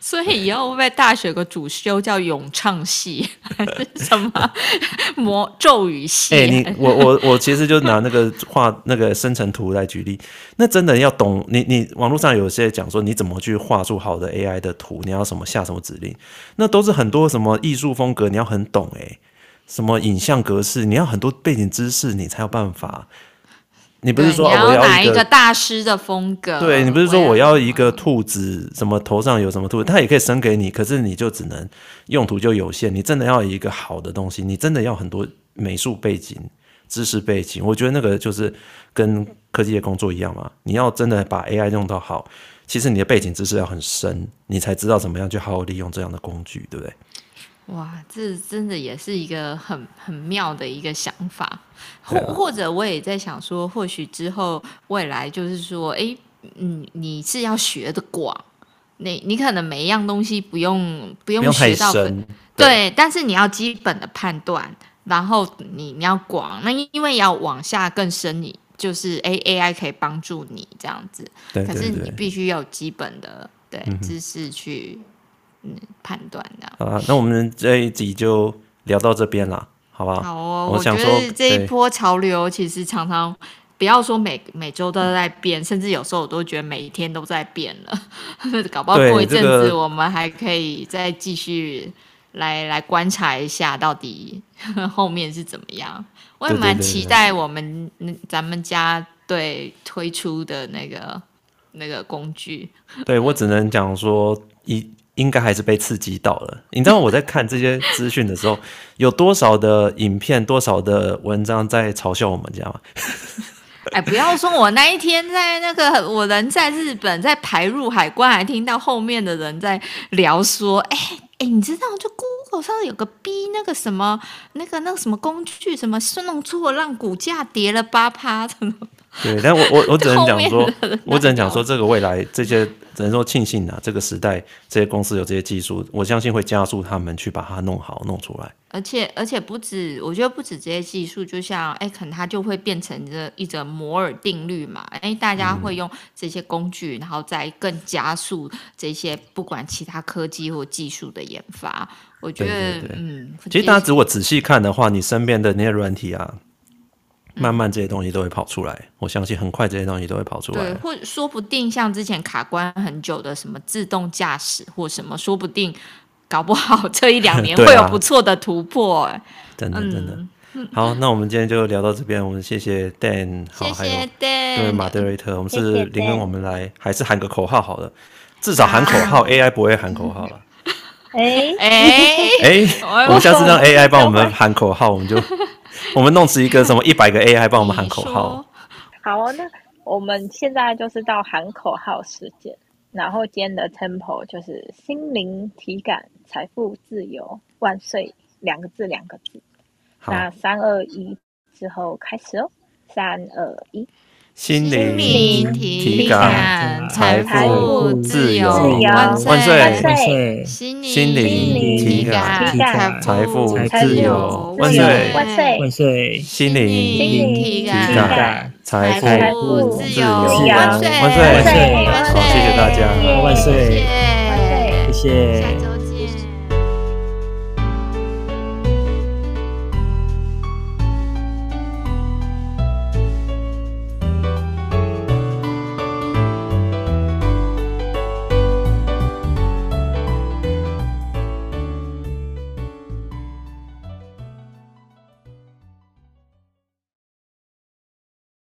所以以后会不会大学个主修叫咏唱系，还是什么 魔咒语系？哎、欸，你 我我我其实就拿那个画那个生成图来举例，那真的要懂你你网络上有些讲说你怎么去画出好的 AI 的图，你要什么下什么指令，那都是很多什么艺术风格，你要很懂哎、欸，什么影像格式，你要很多背景知识，你才有办法。你不是说我要哪一个大师的风格？对，你不是说我要一个兔子，什么头上有什么兔子，它也可以生给你，可是你就只能用途就有限。你真的要一个好的东西，你真的要很多美术背景、知识背景。我觉得那个就是跟科技的工作一样嘛。你要真的把 AI 用到好，其实你的背景知识要很深，你才知道怎么样去好好利用这样的工具，对不对？哇，这真的也是一个很很妙的一个想法，或或者我也在想说，或许之后未来就是说，哎，嗯，你是要学的广，你你可能每一样东西不用不用学到很对，对，但是你要基本的判断，然后你你要广，那因为要往下更深，你就是 A A I 可以帮助你这样子，对。可是你必须有基本的对，对知识去。判断的。好了，那我们这一集就聊到这边了，好不好？好哦，我想说，我觉得这一波潮流其实常常不要说每每周都在变，甚至有时候我都觉得每一天都在变了。搞不好过一阵子，我们还可以再继续来来观察一下，到底 后面是怎么样。我也蛮期待我们咱们家对推出的那个那个工具。对，我只能讲说一。应该还是被刺激到了。你知道我在看这些资讯的时候，有多少的影片、多少的文章在嘲笑我们家吗？哎，不要说，我那一天在那个，我人在日本，在排入海关，还听到后面的人在聊说，哎哎，你知道就 Google 上有个 B 那个什么那个那个什么工具，什么是弄错让股价跌了八趴，什么？对，但我我我只能 讲说，我只能讲说，这个未来这些只能说庆幸啊，这个时代这些公司有这些技术，我相信会加速他们去把它弄好弄出来。而且而且不止，我觉得不止这些技术，就像哎，可能它就会变成这一则摩尔定律嘛，哎，大家会用这些工具，然后再更加速这些不管其他科技或技术的研发。我觉得对对对嗯，其实大家如果仔细看的话，你身边的那些软体啊。慢慢这些东西都会跑出来，我相信很快这些东西都会跑出来。对，或说不定像之前卡关很久的什么自动驾驶或什么，说不定搞不好这一两年 会有不错的突破。真的真的。好，那我们今天就聊到这边。我们谢谢 Dan，好，谢谢还有 Dan，对，Moderator，我们是林恩，我们来还是喊个口号好了，至少喊口号，AI 不会喊口号了。哎哎哎，我们下次让 AI 帮我们喊口号，我们就。我们弄出一个什么 一百个 AI 帮我们喊口号。好哦，那我们现在就是到喊口号时间。然后今天的 Tempo 就是心灵体感财富自由万岁两个字两个字。那三二一之后开始哦，三二一。心灵体感财富自由万岁万岁！心灵体感财富自由万岁万岁万岁！心灵体感财富自由万岁万岁！好，谢谢大家，万岁万岁！谢谢。